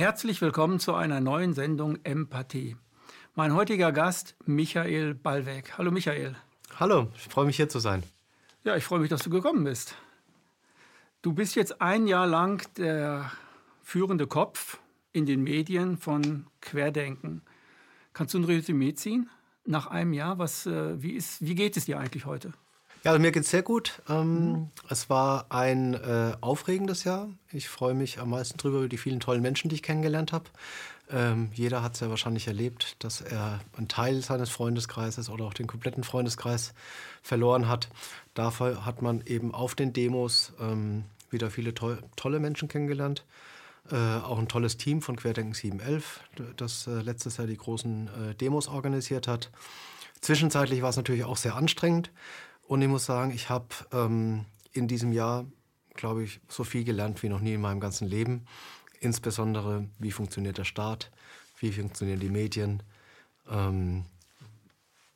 Herzlich willkommen zu einer neuen Sendung Empathie. Mein heutiger Gast Michael Ballweg. Hallo Michael. Hallo, ich freue mich hier zu sein. Ja, ich freue mich, dass du gekommen bist. Du bist jetzt ein Jahr lang der führende Kopf in den Medien von Querdenken. Kannst du ein Resümee ziehen? Nach einem Jahr, was, äh, wie, ist, wie geht es dir eigentlich heute? Ja, also mir geht es sehr gut. Ähm, mhm. Es war ein äh, aufregendes Jahr. Ich freue mich am meisten darüber, über die vielen tollen Menschen, die ich kennengelernt habe. Ähm, jeder hat es ja wahrscheinlich erlebt, dass er einen Teil seines Freundeskreises oder auch den kompletten Freundeskreis verloren hat. Dafür hat man eben auf den Demos ähm, wieder viele to tolle Menschen kennengelernt. Äh, auch ein tolles Team von Querdenken 711, das äh, letztes Jahr die großen äh, Demos organisiert hat. Zwischenzeitlich war es natürlich auch sehr anstrengend. Und ich muss sagen, ich habe ähm, in diesem Jahr, glaube ich, so viel gelernt wie noch nie in meinem ganzen Leben. Insbesondere, wie funktioniert der Staat, wie funktionieren die Medien. Ähm,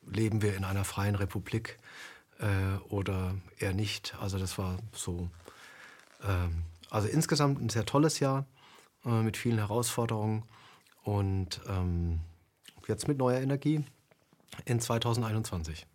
leben wir in einer freien Republik äh, oder eher nicht? Also das war so. Ähm, also insgesamt ein sehr tolles Jahr äh, mit vielen Herausforderungen und ähm, jetzt mit neuer Energie in 2021.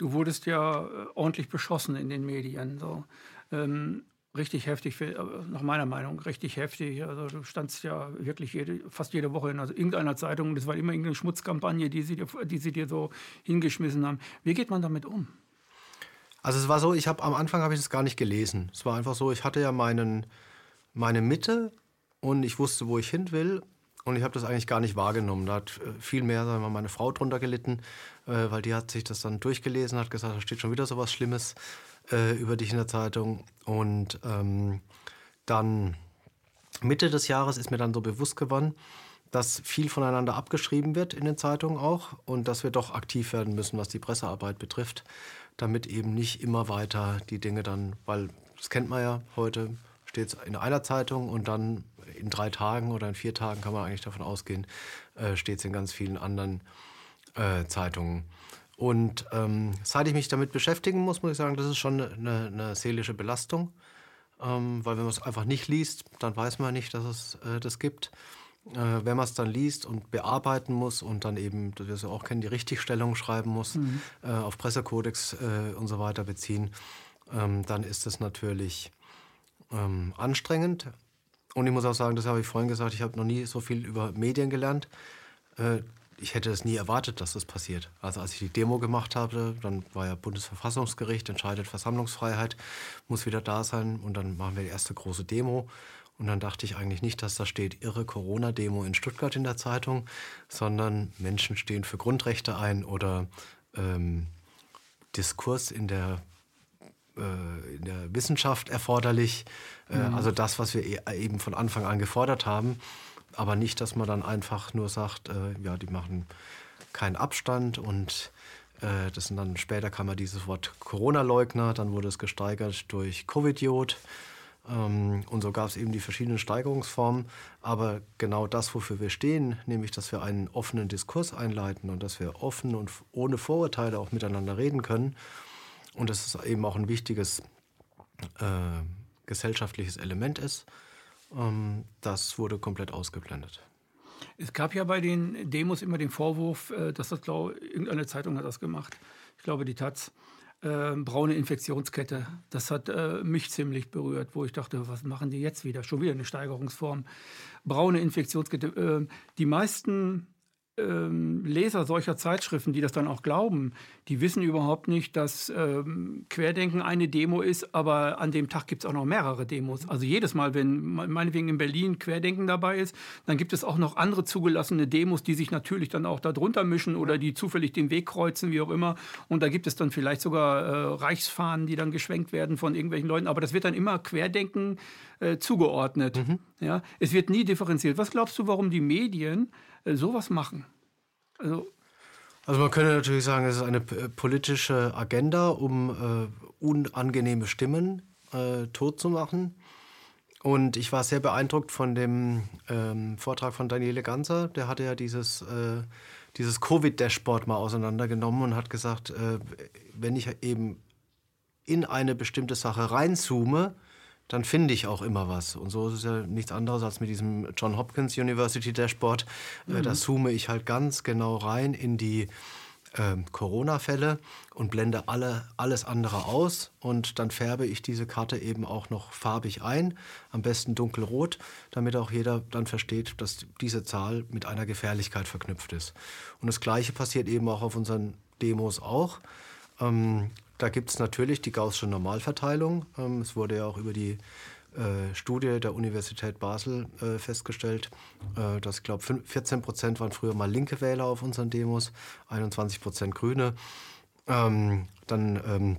Du wurdest ja äh, ordentlich beschossen in den Medien. So. Ähm, richtig heftig, äh, nach meiner Meinung, richtig heftig. Also du standst ja wirklich jede, fast jede Woche in also irgendeiner Zeitung. Das war immer irgendeine Schmutzkampagne, die sie, dir, die sie dir so hingeschmissen haben. Wie geht man damit um? Also es war so, ich habe am Anfang habe ich es gar nicht gelesen. Es war einfach so, ich hatte ja meinen, meine Mitte und ich wusste, wo ich hin will und ich habe das eigentlich gar nicht wahrgenommen. Da hat äh, viel mehr sagen wir, meine Frau drunter gelitten, äh, weil die hat sich das dann durchgelesen, hat gesagt, da steht schon wieder so was Schlimmes äh, über dich in der Zeitung. Und ähm, dann Mitte des Jahres ist mir dann so bewusst geworden, dass viel voneinander abgeschrieben wird in den Zeitungen auch und dass wir doch aktiv werden müssen, was die Pressearbeit betrifft, damit eben nicht immer weiter die Dinge dann, weil das kennt man ja heute, steht es in einer Zeitung und dann in drei Tagen oder in vier Tagen kann man eigentlich davon ausgehen, äh, steht es in ganz vielen anderen äh, Zeitungen. Und ähm, seit ich mich damit beschäftigen muss, muss ich sagen, das ist schon eine, eine seelische Belastung. Ähm, weil wenn man es einfach nicht liest, dann weiß man nicht, dass es äh, das gibt. Äh, wenn man es dann liest und bearbeiten muss und dann eben, das wir es auch kennen, die Richtigstellung schreiben muss, mhm. äh, auf Pressekodex äh, und so weiter beziehen, ähm, dann ist es natürlich ähm, anstrengend. Und ich muss auch sagen, das habe ich vorhin gesagt, ich habe noch nie so viel über Medien gelernt. Äh, ich hätte es nie erwartet, dass das passiert. Also als ich die Demo gemacht habe, dann war ja Bundesverfassungsgericht, entscheidet Versammlungsfreiheit, muss wieder da sein. Und dann machen wir die erste große Demo. Und dann dachte ich eigentlich nicht, dass da steht irre Corona-Demo in Stuttgart in der Zeitung, sondern Menschen stehen für Grundrechte ein oder ähm, Diskurs in der in der Wissenschaft erforderlich. Äh, mhm. Also das, was wir e-, eben von Anfang an gefordert haben. Aber nicht, dass man dann einfach nur sagt, äh, ja, die machen keinen Abstand und das sind dann später kam ja dieses Wort Corona-Leugner, dann wurde es gesteigert durch Covidiot. Ähm, und so gab es eben die verschiedenen Steigerungsformen. Aber genau das, wofür wir stehen, nämlich, dass wir einen offenen Diskurs einleiten und dass wir offen und ohne Vorurteile auch miteinander reden können, und dass es eben auch ein wichtiges äh, gesellschaftliches Element ist, ähm, das wurde komplett ausgeblendet. Es gab ja bei den Demos immer den Vorwurf, äh, dass das, glaube irgendeine Zeitung hat das gemacht. Ich glaube, die Taz. Äh, braune Infektionskette. Das hat äh, mich ziemlich berührt, wo ich dachte, was machen die jetzt wieder? Schon wieder eine Steigerungsform. Braune Infektionskette. Äh, die meisten ähm, Leser solcher Zeitschriften, die das dann auch glauben, die wissen überhaupt nicht, dass ähm, Querdenken eine Demo ist, aber an dem Tag gibt es auch noch mehrere Demos. Also jedes Mal, wenn meinetwegen in Berlin Querdenken dabei ist, dann gibt es auch noch andere zugelassene Demos, die sich natürlich dann auch darunter mischen oder die zufällig den Weg kreuzen, wie auch immer. Und da gibt es dann vielleicht sogar äh, Reichsfahnen, die dann geschwenkt werden von irgendwelchen Leuten. Aber das wird dann immer Querdenken äh, zugeordnet. Mhm. Ja? Es wird nie differenziert. Was glaubst du, warum die Medien sowas machen? Also, also man könnte natürlich sagen, es ist eine politische Agenda, um äh, unangenehme Stimmen äh, tot zu machen. Und ich war sehr beeindruckt von dem ähm, Vortrag von Daniele Ganser. Der hatte ja dieses, äh, dieses Covid-Dashboard mal auseinandergenommen und hat gesagt, äh, wenn ich eben in eine bestimmte Sache reinzoome, dann finde ich auch immer was. Und so ist es ja nichts anderes als mit diesem John Hopkins University Dashboard. Äh, mhm. Da zoome ich halt ganz genau rein in die äh, Corona-Fälle und blende alle, alles andere aus. Und dann färbe ich diese Karte eben auch noch farbig ein, am besten dunkelrot, damit auch jeder dann versteht, dass diese Zahl mit einer Gefährlichkeit verknüpft ist. Und das Gleiche passiert eben auch auf unseren Demos auch. Ähm, da gibt es natürlich die Gaußsche Normalverteilung. Ähm, es wurde ja auch über die äh, Studie der Universität Basel äh, festgestellt, äh, dass ich glaube 14 Prozent waren früher mal linke Wähler auf unseren Demos, 21 Prozent Grüne. Ähm, dann ähm,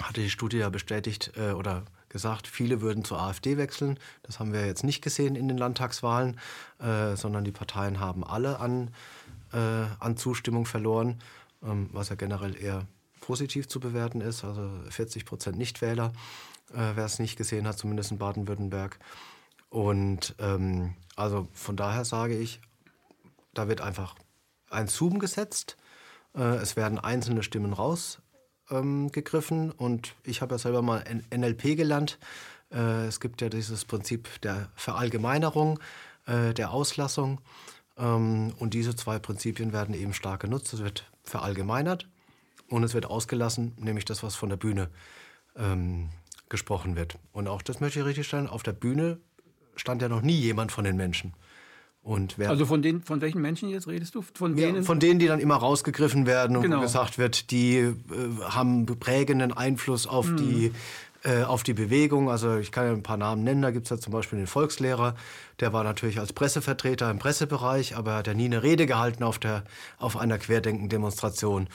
hatte die Studie ja bestätigt oder gesagt, viele würden zur AfD wechseln. Das haben wir jetzt nicht gesehen in den Landtagswahlen, äh, sondern die Parteien haben alle an, äh, an Zustimmung verloren, ähm, was ja generell eher positiv zu bewerten ist, also 40 Prozent Nichtwähler, äh, wer es nicht gesehen hat, zumindest in Baden-Württemberg. Und ähm, also von daher sage ich, da wird einfach ein Zoom gesetzt, äh, es werden einzelne Stimmen rausgegriffen ähm, und ich habe ja selber mal NLP gelernt. Äh, es gibt ja dieses Prinzip der Verallgemeinerung, äh, der Auslassung. Ähm, und diese zwei Prinzipien werden eben stark genutzt. Es wird verallgemeinert und es wird ausgelassen, nämlich das, was von der Bühne ähm, gesprochen wird. Und auch das möchte ich richtig stellen, auf der Bühne stand ja noch nie jemand von den Menschen. Und wer, also von, den, von welchen Menschen jetzt redest du? Von, ja, von denen, die dann immer rausgegriffen werden und genau. gesagt wird, die äh, haben prägenden Einfluss auf, mhm. die, äh, auf die Bewegung. Also ich kann ja ein paar Namen nennen. Da gibt es ja zum Beispiel den Volkslehrer. Der war natürlich als Pressevertreter im Pressebereich, aber er hat ja nie eine Rede gehalten auf, der, auf einer Querdenken-Demonstration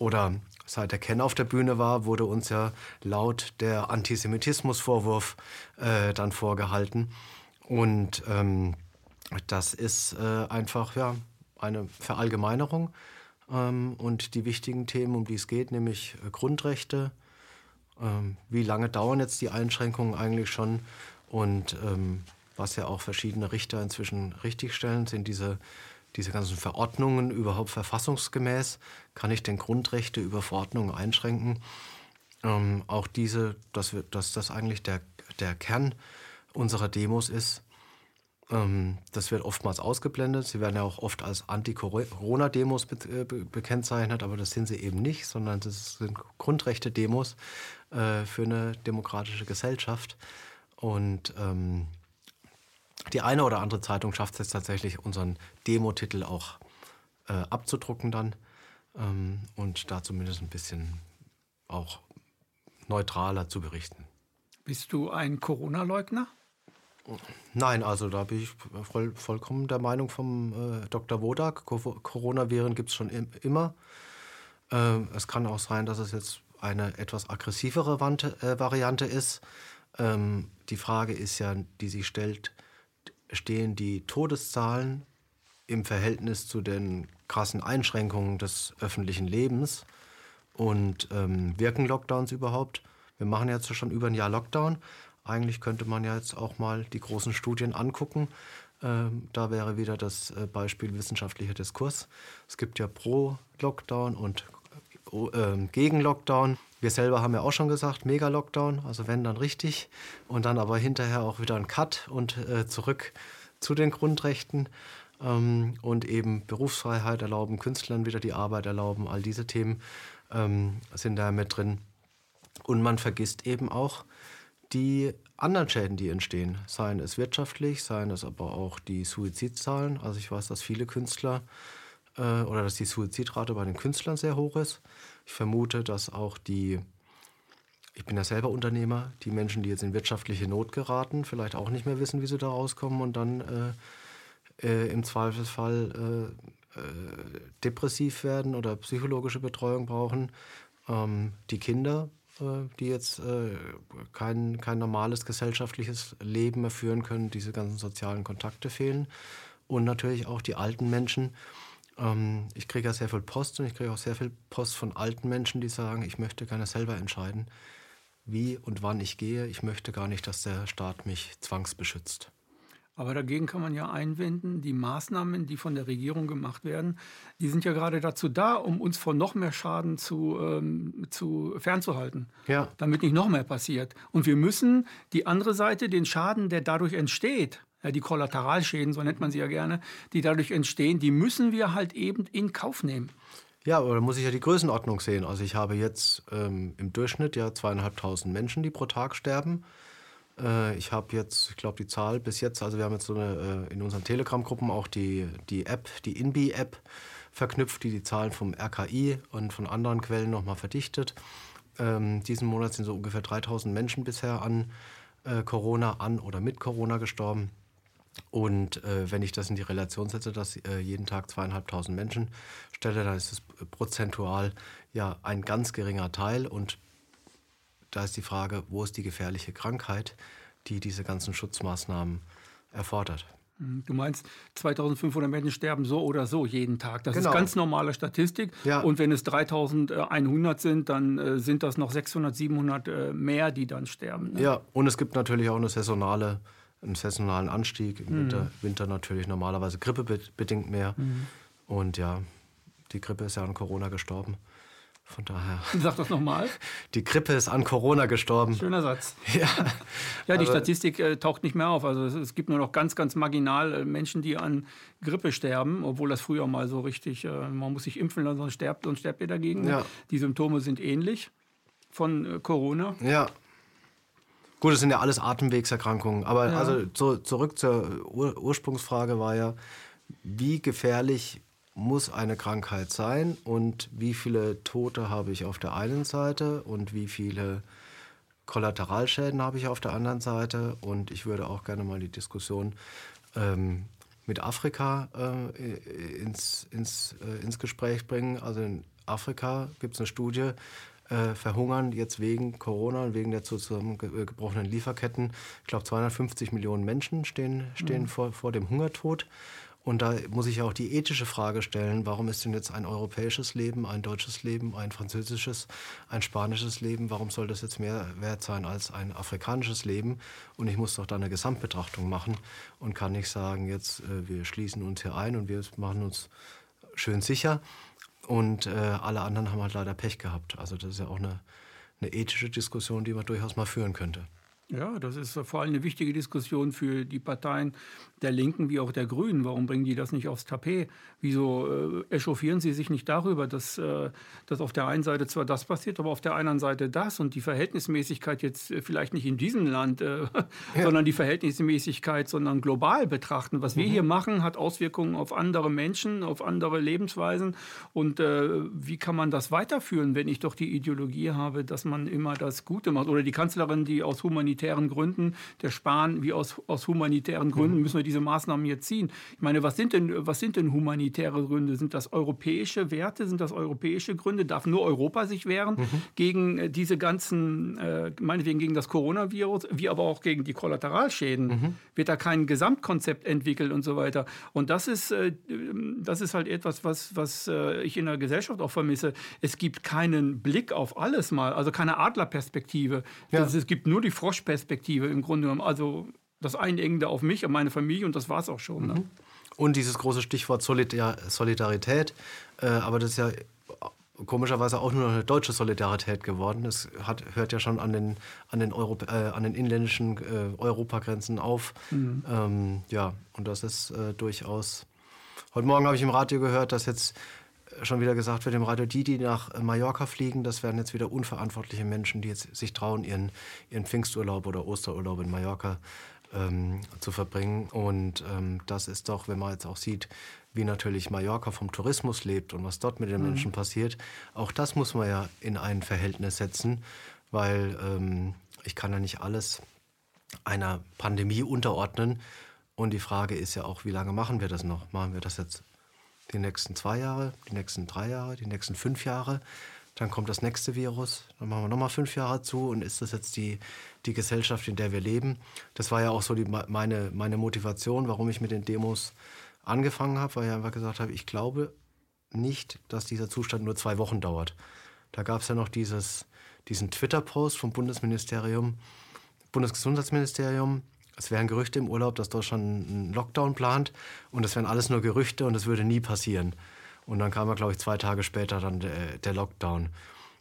oder seit der Ken auf der Bühne war, wurde uns ja laut der Antisemitismusvorwurf äh, dann vorgehalten. Und ähm, das ist äh, einfach ja, eine Verallgemeinerung. Ähm, und die wichtigen Themen, um die es geht, nämlich äh, Grundrechte, ähm, wie lange dauern jetzt die Einschränkungen eigentlich schon und ähm, was ja auch verschiedene Richter inzwischen richtigstellen, sind diese diese ganzen Verordnungen überhaupt verfassungsgemäß? Kann ich denn Grundrechte über Verordnungen einschränken? Ähm, auch diese, dass, wir, dass das eigentlich der, der Kern unserer Demos ist, ähm, das wird oftmals ausgeblendet. Sie werden ja auch oft als Anti-Corona-Demos be äh, be bekennzeichnet, aber das sind sie eben nicht, sondern das sind Grundrechte-Demos äh, für eine demokratische Gesellschaft. Und ähm, die eine oder andere Zeitung schafft es jetzt tatsächlich, unseren Demo-Titel auch äh, abzudrucken dann ähm, und da zumindest ein bisschen auch neutraler zu berichten. Bist du ein Corona-Leugner? Nein, also da bin ich voll, vollkommen der Meinung vom äh, Dr. Wodak. Coronaviren gibt es schon im, immer. Äh, es kann auch sein, dass es jetzt eine etwas aggressivere Wante, äh, Variante ist. Ähm, die Frage ist ja, die sich stellt, stehen die Todeszahlen im Verhältnis zu den krassen Einschränkungen des öffentlichen Lebens und ähm, wirken Lockdowns überhaupt? Wir machen jetzt schon über ein Jahr Lockdown. Eigentlich könnte man ja jetzt auch mal die großen Studien angucken. Ähm, da wäre wieder das äh, Beispiel wissenschaftlicher Diskurs. Es gibt ja pro Lockdown und äh, gegen Lockdown. Wir selber haben ja auch schon gesagt, Mega-Lockdown, also wenn dann richtig. Und dann aber hinterher auch wieder ein Cut und äh, zurück zu den Grundrechten. Ähm, und eben Berufsfreiheit erlauben, Künstlern wieder die Arbeit erlauben, all diese Themen ähm, sind da mit drin. Und man vergisst eben auch die anderen Schäden, die entstehen. Seien es wirtschaftlich, seien es aber auch die Suizidzahlen. Also ich weiß, dass viele Künstler äh, oder dass die Suizidrate bei den Künstlern sehr hoch ist. Ich vermute, dass auch die, ich bin ja selber Unternehmer, die Menschen, die jetzt in wirtschaftliche Not geraten, vielleicht auch nicht mehr wissen, wie sie da rauskommen und dann äh, äh, im Zweifelsfall äh, äh, depressiv werden oder psychologische Betreuung brauchen. Ähm, die Kinder, äh, die jetzt kein, kein normales gesellschaftliches Leben mehr führen können, diese ganzen sozialen Kontakte fehlen. Und natürlich auch die alten Menschen, ähm, ich kriege ja sehr viel Post und ich kriege auch sehr viel Post von alten Menschen, die sagen, ich möchte gerne selber entscheiden, wie und wann ich gehe. Ich möchte gar nicht, dass der Staat mich zwangsbeschützt. Aber dagegen kann man ja einwenden, die Maßnahmen, die von der Regierung gemacht werden, die sind ja gerade dazu da, um uns vor noch mehr Schaden zu, ähm, zu fernzuhalten, ja. damit nicht noch mehr passiert. Und wir müssen die andere Seite, den Schaden, der dadurch entsteht, die Kollateralschäden, so nennt man sie ja gerne, die dadurch entstehen, die müssen wir halt eben in Kauf nehmen. Ja, aber da muss ich ja die Größenordnung sehen. Also ich habe jetzt ähm, im Durchschnitt ja zweieinhalbtausend Menschen, die pro Tag sterben. Äh, ich habe jetzt, ich glaube, die Zahl bis jetzt, also wir haben jetzt so eine, äh, in unseren Telegram-Gruppen auch die, die App, die INBI-App verknüpft, die die Zahlen vom RKI und von anderen Quellen nochmal verdichtet. Ähm, diesen Monat sind so ungefähr 3000 Menschen bisher an äh, Corona, an oder mit Corona gestorben. Und äh, wenn ich das in die Relation setze, dass äh, jeden Tag zweieinhalbtausend Menschen stelle, dann ist es prozentual ja ein ganz geringer Teil. Und da ist die Frage, wo ist die gefährliche Krankheit, die diese ganzen Schutzmaßnahmen erfordert. Hm, du meinst, 2500 Menschen sterben so oder so jeden Tag. Das genau. ist ganz normale Statistik. Ja. Und wenn es 3100 sind, dann äh, sind das noch 600, 700 äh, mehr, die dann sterben. Ne? Ja, und es gibt natürlich auch eine saisonale einen saisonalen Anstieg. Im mhm. Winter, Winter, natürlich normalerweise grippebedingt mehr. Mhm. Und ja, die Grippe ist ja an Corona gestorben. Von daher. Sag das nochmal. Die Grippe ist an Corona gestorben. Schöner Satz. Ja, ja die Statistik äh, taucht nicht mehr auf. Also es, es, gibt nur noch ganz, ganz marginal äh, Menschen, die an Grippe sterben, obwohl das früher mal so richtig, äh, man muss sich impfen lassen, sonst sterbt, sonst sterbt ihr dagegen. Ja. Die Symptome sind ähnlich von äh, Corona. Ja. Gut, das sind ja alles Atemwegserkrankungen. Aber ja. also so, zurück zur Ur Ursprungsfrage war ja, wie gefährlich muss eine Krankheit sein und wie viele Tote habe ich auf der einen Seite und wie viele Kollateralschäden habe ich auf der anderen Seite. Und ich würde auch gerne mal die Diskussion ähm, mit Afrika äh, ins, ins, äh, ins Gespräch bringen. Also in Afrika gibt es eine Studie, äh, verhungern jetzt wegen Corona und wegen der zusammengebrochenen Lieferketten. Ich glaube, 250 Millionen Menschen stehen, stehen mhm. vor, vor dem Hungertod. Und da muss ich auch die ethische Frage stellen, warum ist denn jetzt ein europäisches Leben, ein deutsches Leben, ein französisches, ein spanisches Leben, warum soll das jetzt mehr wert sein als ein afrikanisches Leben? Und ich muss doch da eine Gesamtbetrachtung machen und kann nicht sagen, jetzt äh, wir schließen uns hier ein und wir machen uns schön sicher, und äh, alle anderen haben halt leider Pech gehabt. Also das ist ja auch eine, eine ethische Diskussion, die man durchaus mal führen könnte. Ja, das ist vor allem eine wichtige Diskussion für die Parteien, der Linken wie auch der Grünen. Warum bringen die das nicht aufs Tapet? Wieso äh, echauffieren sie sich nicht darüber, dass, äh, dass auf der einen Seite zwar das passiert, aber auf der anderen Seite das und die Verhältnismäßigkeit jetzt äh, vielleicht nicht in diesem Land, äh, ja. sondern die Verhältnismäßigkeit, sondern global betrachten. Was mhm. wir hier machen, hat Auswirkungen auf andere Menschen, auf andere Lebensweisen. Und äh, wie kann man das weiterführen, wenn ich doch die Ideologie habe, dass man immer das Gute macht? Oder die Kanzlerin, die aus humanitären Gründen, der Spahn, wie aus, aus humanitären Gründen mhm. müssen wir die diese Maßnahmen jetzt ziehen. Ich meine, was sind denn, was sind denn humanitäre Gründe? Sind das europäische Werte? Sind das europäische Gründe? Darf nur Europa sich wehren mhm. gegen äh, diese ganzen, äh, meinetwegen gegen das Coronavirus, wie aber auch gegen die Kollateralschäden? Mhm. Wird da kein Gesamtkonzept entwickelt und so weiter? Und das ist, äh, das ist halt etwas, was, was äh, ich in der Gesellschaft auch vermisse. Es gibt keinen Blick auf alles mal, also keine Adlerperspektive. Ja. es gibt nur die Froschperspektive im Grunde genommen. Also das Einengende auf mich und meine Familie und das war es auch schon. Ne? Mhm. Und dieses große Stichwort Solidar Solidarität, äh, aber das ist ja komischerweise auch nur eine deutsche Solidarität geworden. Das hat, hört ja schon an den, an den, Europ äh, an den inländischen äh, Europagrenzen auf. Mhm. Ähm, ja, und das ist äh, durchaus. Heute Morgen habe ich im Radio gehört, dass jetzt schon wieder gesagt wird im Radio, die, die nach Mallorca fliegen, das werden jetzt wieder unverantwortliche Menschen, die jetzt sich trauen, ihren, ihren Pfingsturlaub oder Osterurlaub in Mallorca ähm, zu verbringen. Und ähm, das ist doch, wenn man jetzt auch sieht, wie natürlich Mallorca vom Tourismus lebt und was dort mit den mhm. Menschen passiert, auch das muss man ja in ein Verhältnis setzen, weil ähm, ich kann ja nicht alles einer Pandemie unterordnen. Und die Frage ist ja auch, wie lange machen wir das noch? Machen wir das jetzt die nächsten zwei Jahre, die nächsten drei Jahre, die nächsten fünf Jahre? Dann kommt das nächste Virus, dann machen wir nochmal fünf Jahre zu und ist das jetzt die, die Gesellschaft, in der wir leben? Das war ja auch so die, meine, meine Motivation, warum ich mit den Demos angefangen habe, weil ich einfach gesagt habe, ich glaube nicht, dass dieser Zustand nur zwei Wochen dauert. Da gab es ja noch dieses, diesen Twitter-Post vom Bundesministerium, Bundesgesundheitsministerium, es wären Gerüchte im Urlaub, dass Deutschland einen Lockdown plant und das wären alles nur Gerüchte und es würde nie passieren. Und dann kam ja, glaube ich, zwei Tage später dann der, der Lockdown.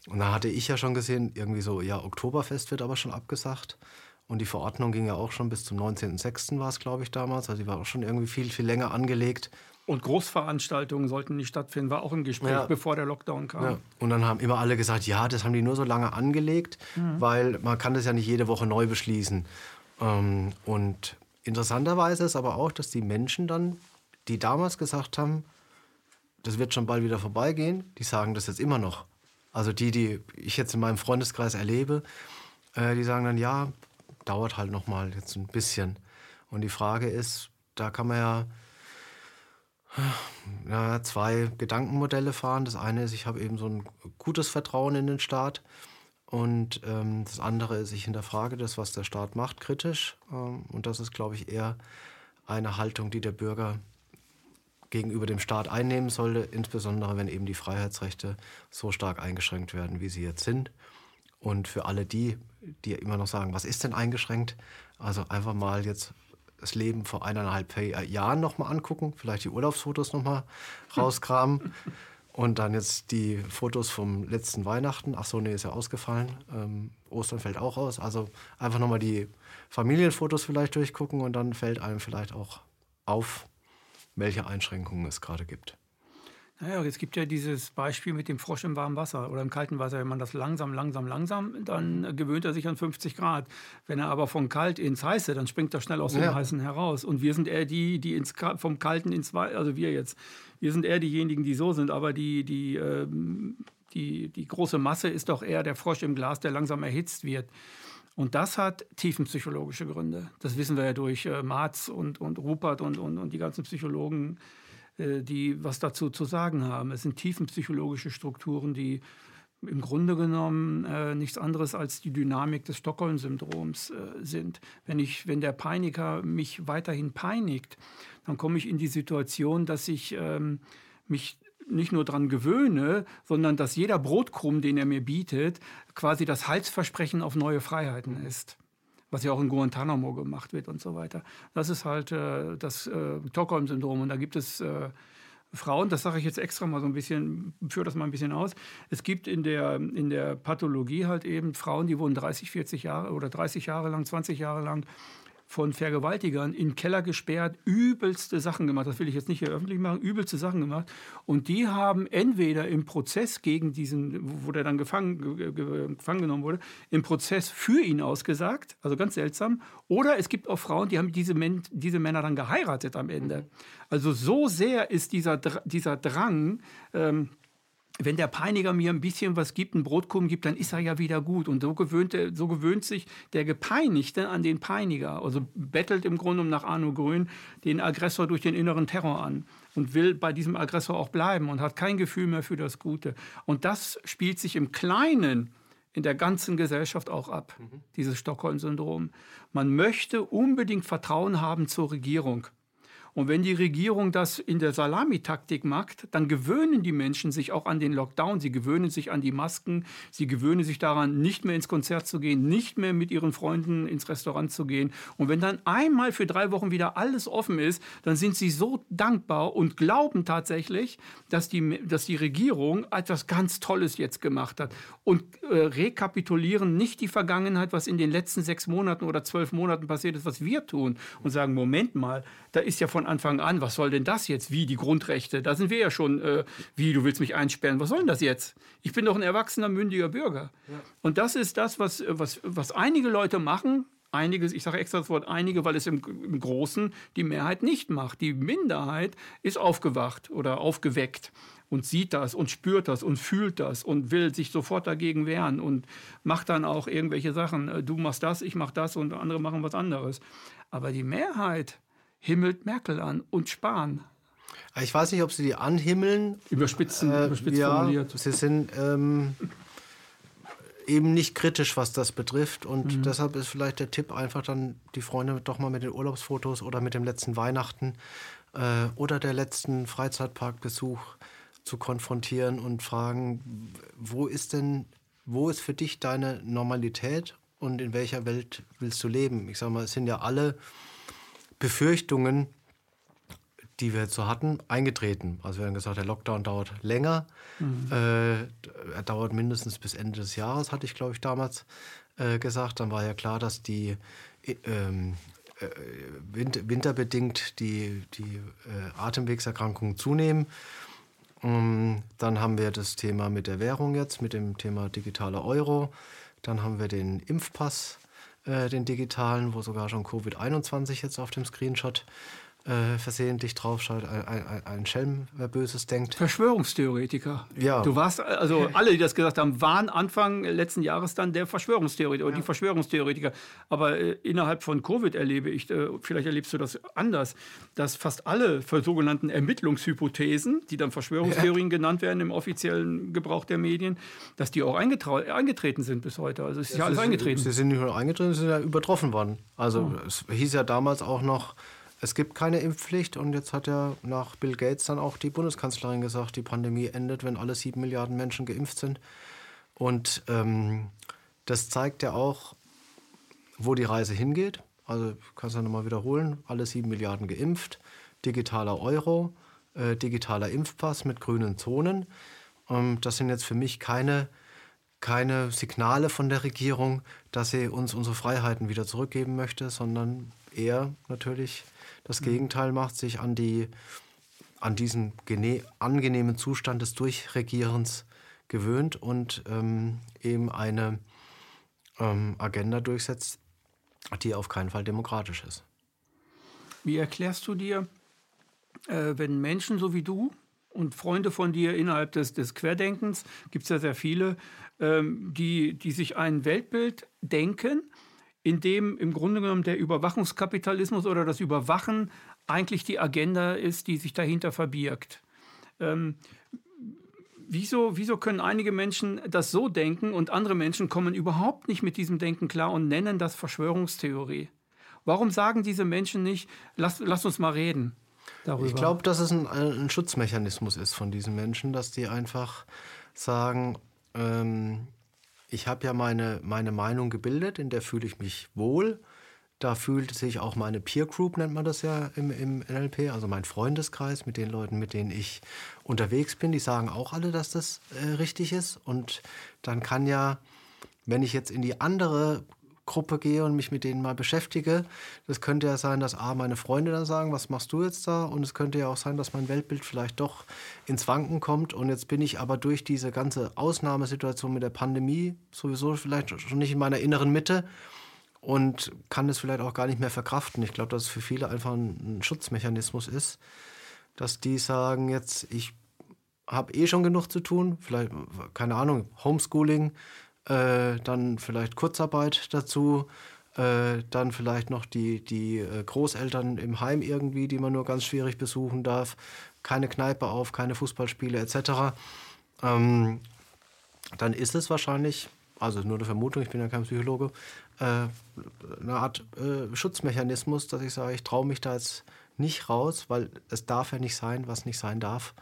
Und da hatte ich ja schon gesehen, irgendwie so, ja, Oktoberfest wird aber schon abgesagt. Und die Verordnung ging ja auch schon bis zum 19.06. war es, glaube ich, damals. Also die war auch schon irgendwie viel, viel länger angelegt. Und Großveranstaltungen sollten nicht stattfinden, war auch im Gespräch, ja. bevor der Lockdown kam. Ja. Und dann haben immer alle gesagt, ja, das haben die nur so lange angelegt, mhm. weil man kann das ja nicht jede Woche neu beschließen. Ähm, und interessanterweise ist aber auch, dass die Menschen dann, die damals gesagt haben, das wird schon bald wieder vorbeigehen, die sagen das jetzt immer noch. Also die, die ich jetzt in meinem Freundeskreis erlebe, äh, die sagen dann, ja, dauert halt noch mal jetzt ein bisschen. Und die Frage ist, da kann man ja ja, zwei Gedankenmodelle fahren. Das eine ist, ich habe eben so ein gutes Vertrauen in den Staat. Und ähm, das andere ist, ich hinterfrage das, was der Staat macht, kritisch. Ähm, und das ist, glaube ich, eher eine Haltung, die der Bürger gegenüber dem Staat einnehmen sollte, insbesondere wenn eben die Freiheitsrechte so stark eingeschränkt werden, wie sie jetzt sind. Und für alle die, die immer noch sagen, was ist denn eingeschränkt? Also einfach mal jetzt das Leben vor eineinhalb Jahren nochmal angucken, vielleicht die Urlaubsfotos nochmal rauskramen und dann jetzt die Fotos vom letzten Weihnachten. Ach so, nee, ist ja ausgefallen. Ähm, Ostern fällt auch aus. Also einfach nochmal die Familienfotos vielleicht durchgucken und dann fällt einem vielleicht auch auf, welche Einschränkungen es gerade gibt. Naja, es gibt ja dieses Beispiel mit dem Frosch im warmen Wasser oder im kalten Wasser. Wenn man das langsam, langsam, langsam, dann gewöhnt er sich an 50 Grad. Wenn er aber von kalt ins heiße, dann springt er schnell aus dem ja. heißen heraus. Und wir sind eher die, die ins, vom kalten ins Weiße, also wir jetzt, wir sind eher diejenigen, die so sind. Aber die, die, ähm, die, die große Masse ist doch eher der Frosch im Glas, der langsam erhitzt wird. Und das hat tiefenpsychologische Gründe. Das wissen wir ja durch äh, Marz und, und Rupert und, und, und die ganzen Psychologen die was dazu zu sagen haben. Es sind tiefenpsychologische Strukturen, die im Grunde genommen äh, nichts anderes als die Dynamik des Stockholm-Syndroms äh, sind. Wenn, ich, wenn der Peiniger mich weiterhin peinigt, dann komme ich in die Situation, dass ich ähm, mich nicht nur daran gewöhne, sondern dass jeder Brotkrumm, den er mir bietet, quasi das Halsversprechen auf neue Freiheiten ist was ja auch in Guantanamo gemacht wird und so weiter. Das ist halt äh, das äh, Stockholm-Syndrom. Und da gibt es äh, Frauen, das sage ich jetzt extra mal so ein bisschen, führe das mal ein bisschen aus. Es gibt in der, in der Pathologie halt eben Frauen, die wurden 30, 40 Jahre oder 30 Jahre lang, 20 Jahre lang von Vergewaltigern in Keller gesperrt, übelste Sachen gemacht. Das will ich jetzt nicht hier öffentlich machen, übelste Sachen gemacht. Und die haben entweder im Prozess gegen diesen, wo der dann gefangen, gefangen genommen wurde, im Prozess für ihn ausgesagt, also ganz seltsam. Oder es gibt auch Frauen, die haben diese, diese Männer dann geheiratet am Ende. Also so sehr ist dieser, dieser Drang, ähm, wenn der Peiniger mir ein bisschen was gibt, ein Brotkrumm gibt, dann ist er ja wieder gut. Und so gewöhnt, so gewöhnt sich der Gepeinigte an den Peiniger. Also bettelt im Grunde nach Arno Grün den Aggressor durch den inneren Terror an und will bei diesem Aggressor auch bleiben und hat kein Gefühl mehr für das Gute. Und das spielt sich im Kleinen in der ganzen Gesellschaft auch ab, mhm. dieses Stockholm-Syndrom. Man möchte unbedingt Vertrauen haben zur Regierung. Und wenn die Regierung das in der Salamitaktik macht, dann gewöhnen die Menschen sich auch an den Lockdown, sie gewöhnen sich an die Masken, sie gewöhnen sich daran, nicht mehr ins Konzert zu gehen, nicht mehr mit ihren Freunden ins Restaurant zu gehen. Und wenn dann einmal für drei Wochen wieder alles offen ist, dann sind sie so dankbar und glauben tatsächlich, dass die, dass die Regierung etwas ganz Tolles jetzt gemacht hat. Und äh, rekapitulieren nicht die Vergangenheit, was in den letzten sechs Monaten oder zwölf Monaten passiert ist, was wir tun und sagen, Moment mal, da ist ja von Anfang an, was soll denn das jetzt? Wie die Grundrechte? Da sind wir ja schon, äh, wie du willst mich einsperren? Was soll denn das jetzt? Ich bin doch ein erwachsener, mündiger Bürger. Ja. Und das ist das, was, was, was einige Leute machen. Einige, ich sage extra das Wort einige, weil es im, im Großen die Mehrheit nicht macht. Die Minderheit ist aufgewacht oder aufgeweckt und sieht das und spürt das und fühlt das und will sich sofort dagegen wehren und macht dann auch irgendwelche Sachen. Äh, du machst das, ich mach das und andere machen was anderes. Aber die Mehrheit himmelt Merkel an und Spahn. Ich weiß nicht, ob Sie die anhimmeln. Überspitzen, äh, überspitzt ja, formuliert. Sie sind ähm, eben nicht kritisch, was das betrifft. Und mhm. deshalb ist vielleicht der Tipp einfach dann die Freunde doch mal mit den Urlaubsfotos oder mit dem letzten Weihnachten äh, oder der letzten Freizeitparkbesuch zu konfrontieren und fragen, wo ist denn, wo ist für dich deine Normalität und in welcher Welt willst du leben? Ich sage mal, es sind ja alle Befürchtungen, die wir jetzt so hatten, eingetreten. Also wir haben gesagt, der Lockdown dauert länger. Mhm. Äh, er dauert mindestens bis Ende des Jahres, hatte ich, glaube ich, damals äh, gesagt. Dann war ja klar, dass die äh, ähm, äh, winter, winterbedingt die, die äh, Atemwegserkrankungen zunehmen. Ähm, dann haben wir das Thema mit der Währung jetzt, mit dem Thema digitaler Euro. Dann haben wir den Impfpass, äh, den digitalen, wo sogar schon Covid-21 jetzt auf dem Screenshot äh, versehentlich draufschaut, ein, ein, ein, Schelm, wer Böses denkt. Verschwörungstheoretiker. Ja. Du warst, also alle, die das gesagt haben, waren Anfang letzten Jahres dann der Verschwörungstheoretiker oder ja. die Verschwörungstheoretiker. Aber äh, innerhalb von Covid erlebe ich, äh, vielleicht erlebst du das anders, dass fast alle sogenannten Ermittlungshypothesen, die dann Verschwörungstheorien ja. genannt werden im offiziellen Gebrauch der Medien, dass die auch eingetreten sind bis heute. Also es ist ja, ja alles eingetreten. Sie sind nicht nur eingetreten, sie sind ja übertroffen worden. Also oh. es hieß ja damals auch noch, es gibt keine Impfpflicht und jetzt hat ja nach Bill Gates dann auch die Bundeskanzlerin gesagt, die Pandemie endet, wenn alle sieben Milliarden Menschen geimpft sind. Und ähm, das zeigt ja auch, wo die Reise hingeht. Also kannst du nochmal wiederholen, alle sieben Milliarden geimpft, digitaler Euro, äh, digitaler Impfpass mit grünen Zonen. Ähm, das sind jetzt für mich keine, keine Signale von der Regierung, dass sie uns unsere Freiheiten wieder zurückgeben möchte, sondern eher natürlich das Gegenteil macht, sich an, die, an diesen angenehmen Zustand des Durchregierens gewöhnt und ähm, eben eine ähm, Agenda durchsetzt, die auf keinen Fall demokratisch ist. Wie erklärst du dir, äh, wenn Menschen so wie du und Freunde von dir innerhalb des, des Querdenkens, gibt es ja sehr viele, ähm, die, die sich ein Weltbild denken, in dem im Grunde genommen der Überwachungskapitalismus oder das Überwachen eigentlich die Agenda ist, die sich dahinter verbirgt. Ähm, wieso, wieso können einige Menschen das so denken und andere Menschen kommen überhaupt nicht mit diesem Denken klar und nennen das Verschwörungstheorie? Warum sagen diese Menschen nicht, lass, lass uns mal reden? Darüber. Ich glaube, dass es ein, ein, Schutzmechanismus ist von diesen Menschen, dass die einfach sagen, ähm, ich habe ja meine, meine Meinung gebildet, in der fühle ich mich wohl. Da fühlt sich auch meine Peer Group, nennt man das ja im, im NLP, also mein Freundeskreis mit den Leuten, mit denen ich unterwegs bin. Die sagen auch alle, dass das äh, richtig ist. Und dann kann ja, wenn ich jetzt in die andere Gruppe gehe und mich mit denen mal beschäftige. Das könnte ja sein, dass A, meine Freunde dann sagen, was machst du jetzt da? Und es könnte ja auch sein, dass mein Weltbild vielleicht doch ins Wanken kommt. Und jetzt bin ich aber durch diese ganze Ausnahmesituation mit der Pandemie sowieso vielleicht schon nicht in meiner inneren Mitte und kann es vielleicht auch gar nicht mehr verkraften. Ich glaube, dass es für viele einfach ein, Schutzmechanismus ist, dass die sagen, jetzt ich habe eh schon genug zu tun, vielleicht, keine Ahnung, Homeschooling, äh, dann vielleicht Kurzarbeit dazu, äh, dann vielleicht noch die, die äh, Großeltern im Heim irgendwie, die man nur ganz schwierig besuchen darf, keine Kneipe auf, keine Fußballspiele etc. Ähm, dann ist es wahrscheinlich, also nur eine Vermutung, ich bin ja kein Psychologe, äh, eine Art äh, Schutzmechanismus, dass ich sage, ich traue mich da jetzt nicht raus, weil es darf ja nicht sein, was nicht sein darf.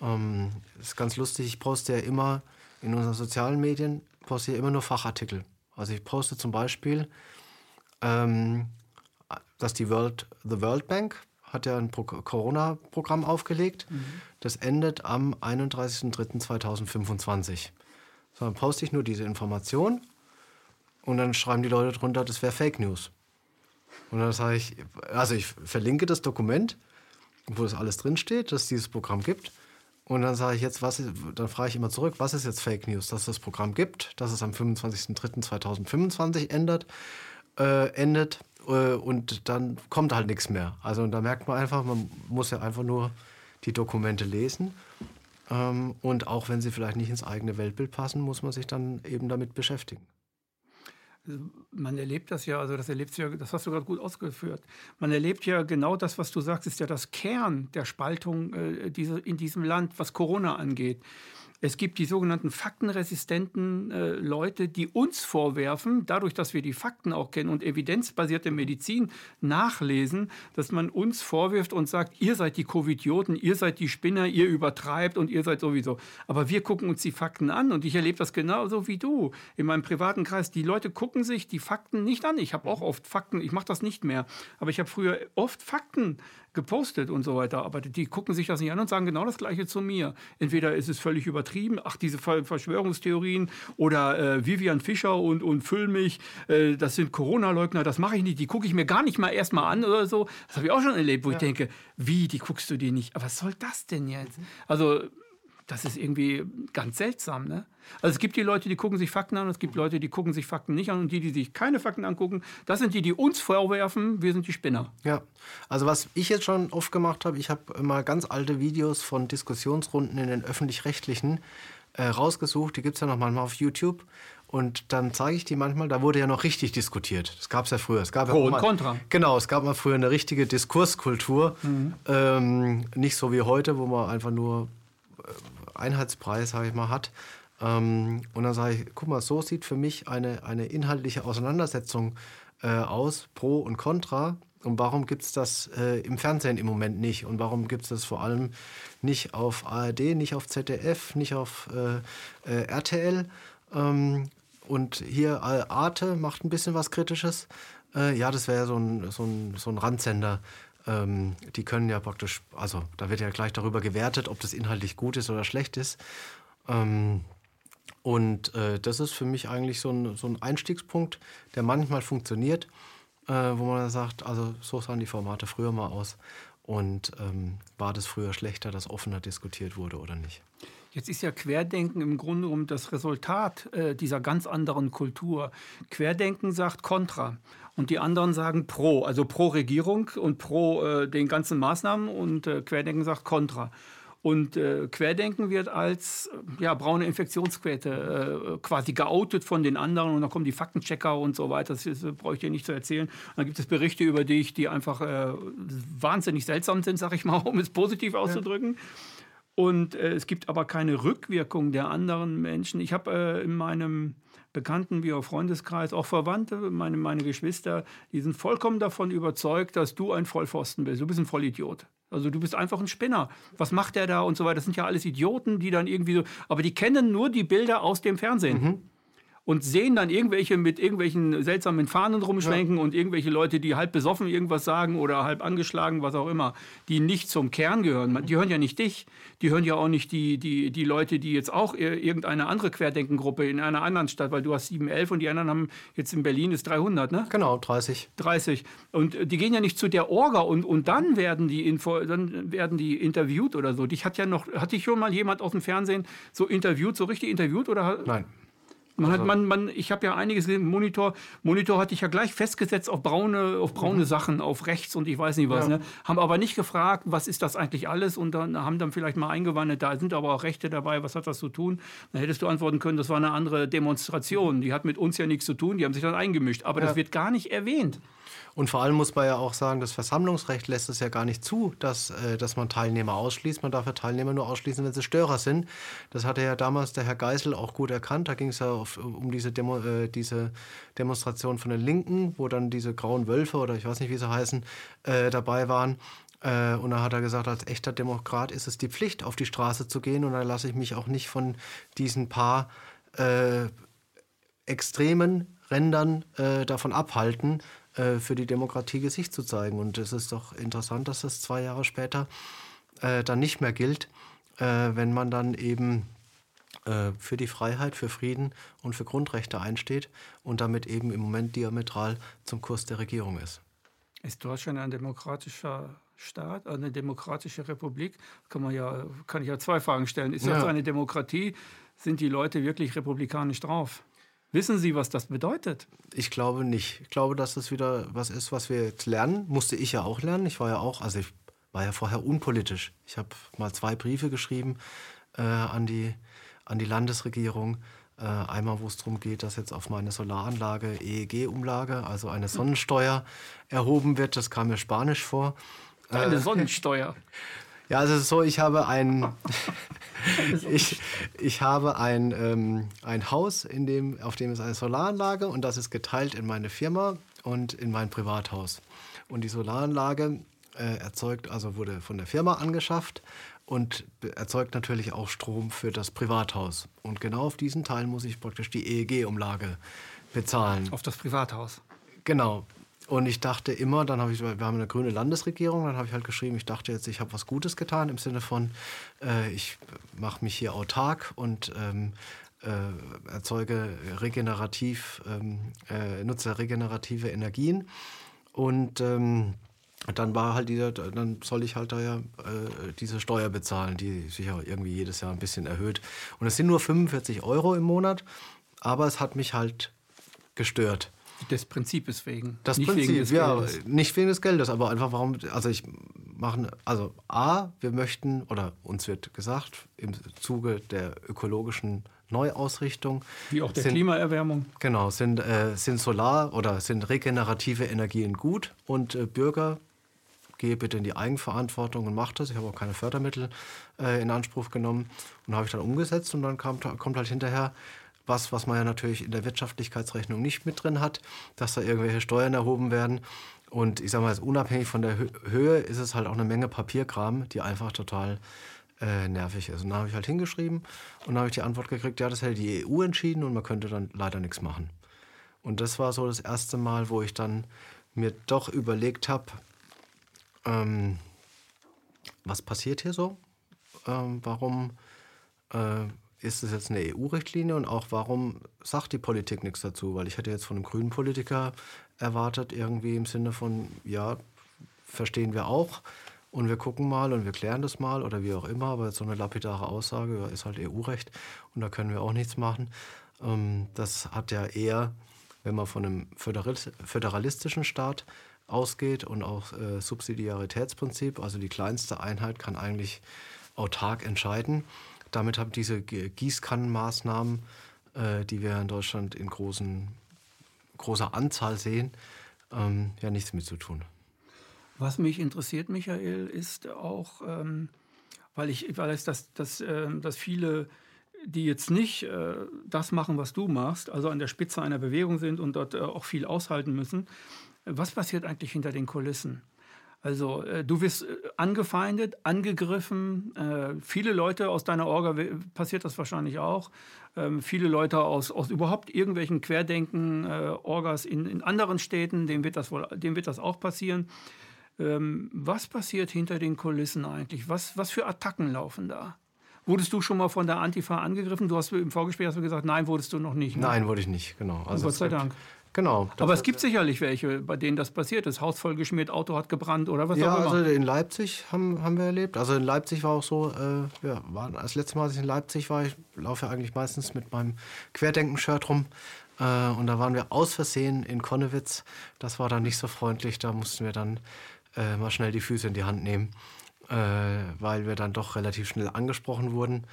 Ähm, ist ganz lustig, ich poste ja immer in unseren sozialen Medien poste immer nur Fachartikel. Also ich poste zum Beispiel, ähm, dass die World, The World Bank hat ja ein Corona-Programm aufgelegt. Mhm. Das endet am 31.03.2025. So, dann poste ich nur diese Information und dann schreiben die Leute drunter, das wäre Fake News. Und dann sage ich, also ich verlinke das Dokument, wo das alles drinsteht, dass es dieses Programm gibt. Und dann sage ich jetzt, was dann frage ich immer zurück, was ist jetzt Fake News? Dass es das Programm gibt, dass es am 25.03.2025 ändert, äh, endet äh, und dann kommt halt nichts mehr. Also da merkt man einfach, man muss ja einfach nur die Dokumente lesen. Ähm, und auch wenn sie vielleicht nicht ins eigene Weltbild passen, muss man sich dann eben damit beschäftigen man erlebt das ja, also das erlebt ja, das hast du gerade gut ausgeführt. Man erlebt ja genau das, was du sagst, ist ja das Kern der Spaltung äh, diese, in diesem Land, was Corona angeht. Es gibt die sogenannten faktenresistenten äh, Leute, die uns vorwerfen, dadurch, dass wir die Fakten auch kennen und evidenzbasierte Medizin nachlesen, dass man uns vorwirft und sagt, ihr seid die Covidioten, ihr seid die Spinner, ihr übertreibt und ihr seid sowieso. Aber wir gucken uns die Fakten an und ich erlebe das genauso wie du in meinem privaten Kreis. Die Leute gucken sich die Fakten nicht an. Ich habe auch oft Fakten, ich mache das nicht mehr, aber ich habe früher oft Fakten gepostet und so weiter. Aber die gucken sich das nicht an und sagen genau das Gleiche zu mir. Entweder ist es völlig übertrieben, ach, diese Verschwörungstheorien oder äh, Vivian Fischer und, und Füllmich, äh, das sind Corona-Leugner, das mache ich nicht, die gucke ich mir gar nicht mal erstmal an oder so. Das habe ich auch schon erlebt, wo ja. ich denke, wie, die guckst du dir nicht? Aber was soll das denn jetzt? Also das ist irgendwie ganz seltsam. Ne? Also es gibt die Leute, die gucken sich Fakten an, und es gibt Leute, die gucken sich Fakten nicht an und die, die sich keine Fakten angucken, das sind die, die uns vorwerfen, wir sind die Spinner. Ja, also was ich jetzt schon oft gemacht habe, ich habe mal ganz alte Videos von Diskussionsrunden in den öffentlich-rechtlichen äh, rausgesucht, die gibt es ja noch manchmal auf YouTube. Und dann zeige ich die manchmal, da wurde ja noch richtig diskutiert. Das gab es ja früher. Es gab Pro ja und Contra. Genau, es gab mal früher eine richtige Diskurskultur. Mhm. Ähm, nicht so wie heute, wo man einfach nur Einheitspreis, sage ich mal, hat. Ähm, und dann sage ich, guck mal, so sieht für mich eine, eine inhaltliche Auseinandersetzung äh, aus, pro und contra. Und warum gibt es das äh, im Fernsehen im Moment nicht? Und warum gibt es das vor allem nicht auf ARD, nicht auf ZDF, nicht auf äh, äh RTL? Ähm, und hier äh, Arte macht ein bisschen was Kritisches. Äh, ja, das wäre so ein, so, ein, so ein Randsender ähm, die können ja praktisch, also da wird ja gleich darüber gewertet, ob das inhaltlich gut ist oder schlecht ist. Ähm, und äh, das ist für mich eigentlich so ein, so ein Einstiegspunkt, der manchmal funktioniert, äh, wo man sagt, also so sahen die Formate früher mal aus. Und ähm, war das früher schlechter, dass offener diskutiert wurde oder nicht? Jetzt ist ja Querdenken im Grunde genommen das Resultat äh, dieser ganz anderen Kultur. Querdenken sagt Kontra und die anderen sagen Pro, also pro Regierung und pro äh, den ganzen Maßnahmen und äh, Querdenken sagt Kontra. Und äh, Querdenken wird als ja, braune Infektionsquette äh, quasi geoutet von den anderen und dann kommen die Faktenchecker und so weiter. Das, das brauche ich dir nicht zu erzählen. Und dann gibt es Berichte über dich, die einfach äh, wahnsinnig seltsam sind, sag ich mal, um es positiv auszudrücken. Ja. Und äh, es gibt aber keine Rückwirkung der anderen Menschen. Ich habe äh, in meinem Bekannten wie auch Freundeskreis, auch Verwandte, meine, meine Geschwister, die sind vollkommen davon überzeugt, dass du ein Vollpfosten bist. Du bist ein Vollidiot. Also du bist einfach ein Spinner. Was macht der da und so weiter? Das sind ja alles Idioten, die dann irgendwie so. Aber die kennen nur die Bilder aus dem Fernsehen. Mhm und sehen dann irgendwelche mit irgendwelchen seltsamen Fahnen rumschwenken ja. und irgendwelche Leute, die halb besoffen irgendwas sagen oder halb angeschlagen, was auch immer, die nicht zum Kern gehören. Die hören ja nicht dich, die hören ja auch nicht die, die, die Leute, die jetzt auch irgendeine andere Querdenkengruppe in einer anderen Stadt, weil du hast 711 und die anderen haben jetzt in Berlin ist 300, ne? Genau, 30. 30. Und die gehen ja nicht zu der Orga und, und dann werden die Info, dann werden die interviewt oder so. Dich hat ja noch, hat dich schon mal jemand aus dem Fernsehen so interviewt, so richtig interviewt oder? Nein. Man hat, man, man, ich habe ja einiges gesehen. Monitor, Monitor hatte ich ja gleich festgesetzt auf braune, auf braune mhm. Sachen, auf rechts und ich weiß nicht was. Ja. Ne? Haben aber nicht gefragt, was ist das eigentlich alles und dann haben dann vielleicht mal eingewandelt, da sind aber auch Rechte dabei, was hat das zu tun? Dann hättest du antworten können, das war eine andere Demonstration. Die hat mit uns ja nichts zu tun, die haben sich dann eingemischt. Aber ja. das wird gar nicht erwähnt. Und vor allem muss man ja auch sagen, das Versammlungsrecht lässt es ja gar nicht zu, dass, äh, dass man Teilnehmer ausschließt. Man darf ja Teilnehmer nur ausschließen, wenn sie Störer sind. Das hatte ja damals der Herr Geisel auch gut erkannt. Da ging es ja auf, um diese, Demo, äh, diese Demonstration von den Linken, wo dann diese grauen Wölfe oder ich weiß nicht, wie sie heißen, äh, dabei waren. Äh, und da hat er gesagt, als echter Demokrat ist es die Pflicht, auf die Straße zu gehen. Und da lasse ich mich auch nicht von diesen paar äh, extremen Rändern äh, davon abhalten, äh, für die Demokratie Gesicht zu zeigen. Und es ist doch interessant, dass das zwei Jahre später äh, dann nicht mehr gilt, äh, wenn man dann eben äh, für die Freiheit, für Frieden und für Grundrechte einsteht und damit eben im Moment diametral zum Kurs der Regierung ist. Ist Deutschland ein demokratischer Staat, eine demokratische Republik? Kann, man ja, kann ich ja zwei Fragen stellen. Ist das eine Demokratie? Sind die Leute wirklich republikanisch drauf? Wissen Sie, was das bedeutet? Ich glaube nicht. Ich glaube, dass das wieder was ist, was wir jetzt lernen. Musste ich ja auch lernen. Ich war ja auch, also ich war ja vorher unpolitisch. Ich habe mal zwei Briefe geschrieben äh, an, die, an die Landesregierung. Äh, einmal, wo es darum geht, dass jetzt auf meine Solaranlage EEG-Umlage, also eine Sonnensteuer, erhoben wird. Das kam mir spanisch vor. Eine äh, Sonnensteuer. Ja, also es ist so, ich habe ein, ich, ich habe ein, ähm, ein Haus, in dem, auf dem ist eine Solaranlage und das ist geteilt in meine Firma und in mein Privathaus. Und die Solaranlage äh, erzeugt, also wurde von der Firma angeschafft und erzeugt natürlich auch Strom für das Privathaus. Und genau auf diesen Teil muss ich praktisch die EEG-Umlage bezahlen. Auf das Privathaus. Genau. Und ich dachte immer, dann habe ich, wir haben eine grüne Landesregierung, dann habe ich halt geschrieben, ich dachte jetzt, ich habe was Gutes getan im Sinne von, äh, ich mache mich hier autark und ähm, äh, erzeuge regenerativ, ähm, äh, nutze regenerative Energien. Und ähm, dann war halt dieser, dann soll ich halt da ja äh, diese Steuer bezahlen, die sich ja irgendwie jedes Jahr ein bisschen erhöht. Und es sind nur 45 Euro im Monat, aber es hat mich halt gestört. Des Prinzips wegen. Das nicht Prinzip, wegen ja, Geldes. nicht wegen des Geldes, aber einfach warum, also ich mache, also A, wir möchten, oder uns wird gesagt, im Zuge der ökologischen Neuausrichtung. Wie auch der sind, Klimaerwärmung. Genau, sind, äh, sind Solar- oder sind regenerative Energien gut und äh, Bürger, gehe bitte in die Eigenverantwortung und macht das. Ich habe auch keine Fördermittel äh, in Anspruch genommen und habe ich dann umgesetzt und dann kam, kommt halt hinterher, was, was man ja natürlich in der Wirtschaftlichkeitsrechnung nicht mit drin hat, dass da irgendwelche Steuern erhoben werden. Und ich sage mal, unabhängig von der Höhe ist es halt auch eine Menge Papierkram, die einfach total äh, nervig ist. Und dann habe ich halt hingeschrieben und dann habe ich die Antwort gekriegt, ja, das hätte die EU entschieden und man könnte dann leider nichts machen. Und das war so das erste Mal, wo ich dann mir doch überlegt habe, ähm, was passiert hier so? Ähm, warum äh, ist es jetzt eine EU-Richtlinie und auch warum sagt die Politik nichts dazu? Weil ich hätte jetzt von einem grünen Politiker erwartet, irgendwie im Sinne von, ja, verstehen wir auch und wir gucken mal und wir klären das mal oder wie auch immer, aber so eine lapidare Aussage ja, ist halt EU-Recht und da können wir auch nichts machen. Ähm, das hat ja eher, wenn man von einem föderalistischen Staat ausgeht und auch äh, Subsidiaritätsprinzip, also die kleinste Einheit kann eigentlich autark entscheiden damit haben diese Gießkannenmaßnahmen, äh, die wir in Deutschland in großen, großer Anzahl sehen, ähm, ja nichts mit zu tun. Was mich interessiert, Michael, ist auch, ähm, weil ich weiß, dass, dass, äh, dass viele, die jetzt nicht äh, das machen, was du machst, also an der Spitze einer Bewegung sind und dort äh, auch viel aushalten müssen, was passiert eigentlich hinter den Kulissen? Also äh, du wirst äh, angefeindet, angegriffen. Äh, viele Leute aus deiner Orga passiert das wahrscheinlich auch. Ähm, viele Leute aus, aus überhaupt irgendwelchen Querdenken-Orgas äh, in, in anderen Städten, dem wird das wohl, dem wird das auch passieren. Ähm, was passiert hinter den Kulissen eigentlich? Was, was für Attacken laufen da? Wurdest du schon mal von der Antifa angegriffen? Du hast im Vorgespräch hast du gesagt, nein, wurdest du noch nicht. Ne? Nein, wurde ich nicht, genau. Also Gott sei Dank. Genau. Aber es gibt sicherlich welche, bei denen das passiert ist. Haus voll geschmiert, Auto hat gebrannt oder was ja, auch immer. also in Leipzig haben, haben wir erlebt. Also in Leipzig war auch so, äh, ja, war, das letzte Mal, als ich in Leipzig war, ich laufe ja eigentlich meistens mit meinem Querdenken-Shirt rum. Äh, und da waren wir aus Versehen in Konnewitz. Das war dann nicht so freundlich. Da mussten wir dann äh, mal schnell die Füße in die Hand nehmen, äh, weil wir dann doch relativ schnell angesprochen wurden.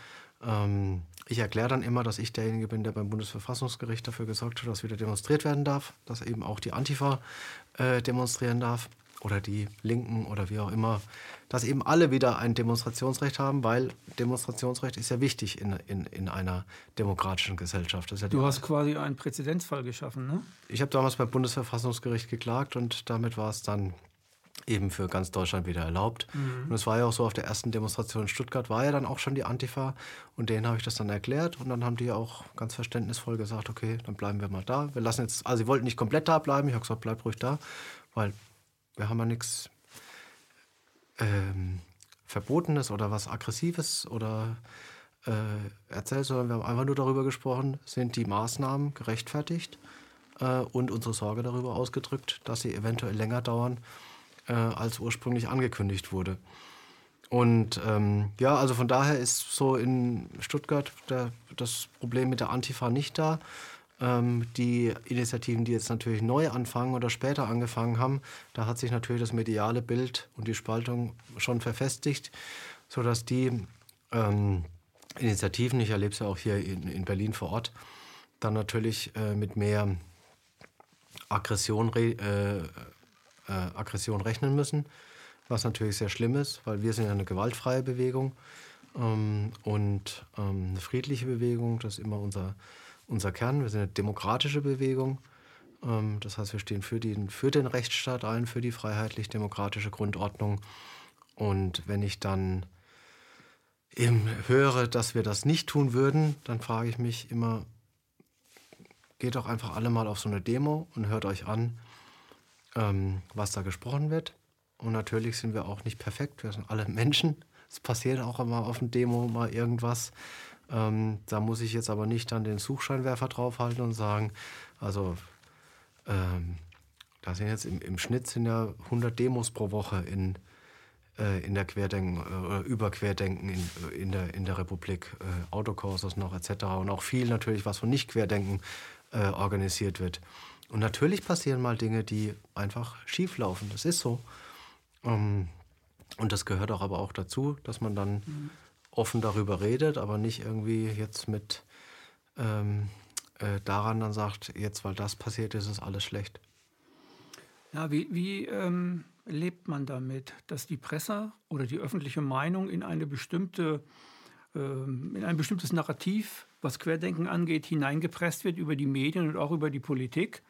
Ähm, ich erkläre dann immer, dass ich derjenige bin, der beim Bundesverfassungsgericht dafür gesorgt hat, dass wieder demonstriert werden darf, dass eben auch die Antifa äh, demonstrieren darf oder die Linken oder wie auch immer, dass eben alle wieder ein Demonstrationsrecht haben, weil Demonstrationsrecht ist ja wichtig in, in, in einer demokratischen Gesellschaft. Ja du hast quasi einen Präzedenzfall geschaffen, ne? Ich habe damals beim Bundesverfassungsgericht geklagt und damit war es dann eben für ganz Deutschland wieder erlaubt. Mhm. Und es war ja auch so, auf der ersten Demonstration in Stuttgart war ja dann auch schon die Antifa und denen habe ich das dann erklärt und dann haben die auch ganz verständnisvoll gesagt, okay, dann bleiben wir mal da. Wir lassen jetzt, also sie wollten nicht komplett da bleiben, ich habe gesagt, bleib ruhig da, weil wir haben ja nichts ähm, Verbotenes oder was Aggressives oder äh, erzählt, sondern wir haben einfach nur darüber gesprochen, sind die Maßnahmen gerechtfertigt äh, und unsere Sorge darüber ausgedrückt, dass sie eventuell länger dauern äh, als ursprünglich angekündigt wurde. Und ähm, ja, also von daher ist so in Stuttgart der, das Problem mit der Antifa nicht da. Ähm, die Initiativen, die jetzt natürlich neu anfangen oder später angefangen haben, da hat sich natürlich das mediale Bild und die Spaltung schon verfestigt, sodass die ähm, Initiativen, ich erlebe es ja auch hier in, in Berlin vor Ort, dann natürlich äh, mit mehr Aggression äh, äh, Aggression rechnen müssen, was natürlich sehr schlimm ist, weil wir sind ja eine gewaltfreie Bewegung ähm, und ähm, eine friedliche Bewegung. Das ist immer unser, unser Kern. Wir sind eine demokratische Bewegung. Ähm, das heißt, wir stehen für den, für den Rechtsstaat ein, für die freiheitlich-demokratische Grundordnung. Und wenn ich dann eben höre, dass wir das nicht tun würden, dann frage ich mich immer, geht doch einfach alle mal auf so eine Demo und hört euch an, ähm, was da gesprochen wird. Und natürlich sind wir auch nicht perfekt, wir sind alle Menschen. Es passiert auch immer auf einer Demo mal irgendwas. Ähm, da muss ich jetzt aber nicht dann den Suchscheinwerfer draufhalten und sagen, also ähm, da sind jetzt im, im, Schnitt sind ja 100 Demos pro Woche in, äh, in der Querdenken, äh, über Querdenken in, in, der, in der Republik, äh, Autokurses noch etc. Und auch viel natürlich, was von Nicht-Querdenken äh, organisiert wird. Und natürlich passieren mal Dinge, die einfach schief laufen. Das ist so. Ähm, und das gehört auch aber auch dazu, dass man dann mhm. offen darüber redet, aber nicht irgendwie jetzt mit ähm, äh, daran dann sagt, jetzt weil das passiert ist, ist alles schlecht. Ja, wie, wie ähm, lebt man damit, dass die Presse oder die öffentliche Meinung in eine bestimmte in ein bestimmtes Narrativ, was Querdenken angeht, hineingepresst wird über die Medien und auch über die Politik?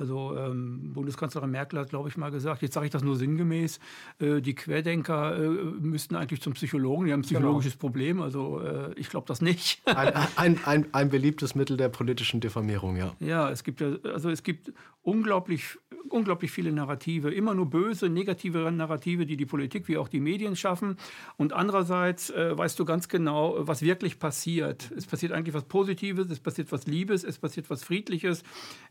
Also ähm, Bundeskanzlerin Merkel hat, glaube ich, mal gesagt, jetzt sage ich das nur sinngemäß, äh, die Querdenker äh, müssten eigentlich zum Psychologen, die haben ein genau. psychologisches genau. Problem, also äh, ich glaube das nicht. ein, ein, ein, ein, beliebtes Mittel der politischen Diffamierung, ja. Ja, es gibt, also es gibt unglaublich, unglaublich viele Narrative, immer nur böse, negative Narrative, die die Politik wie auch die Medien schaffen. Und andererseits äh, weißt du ganz genau, was wirklich passiert. Es passiert eigentlich was Positives, es passiert was Liebes, es passiert was Friedliches,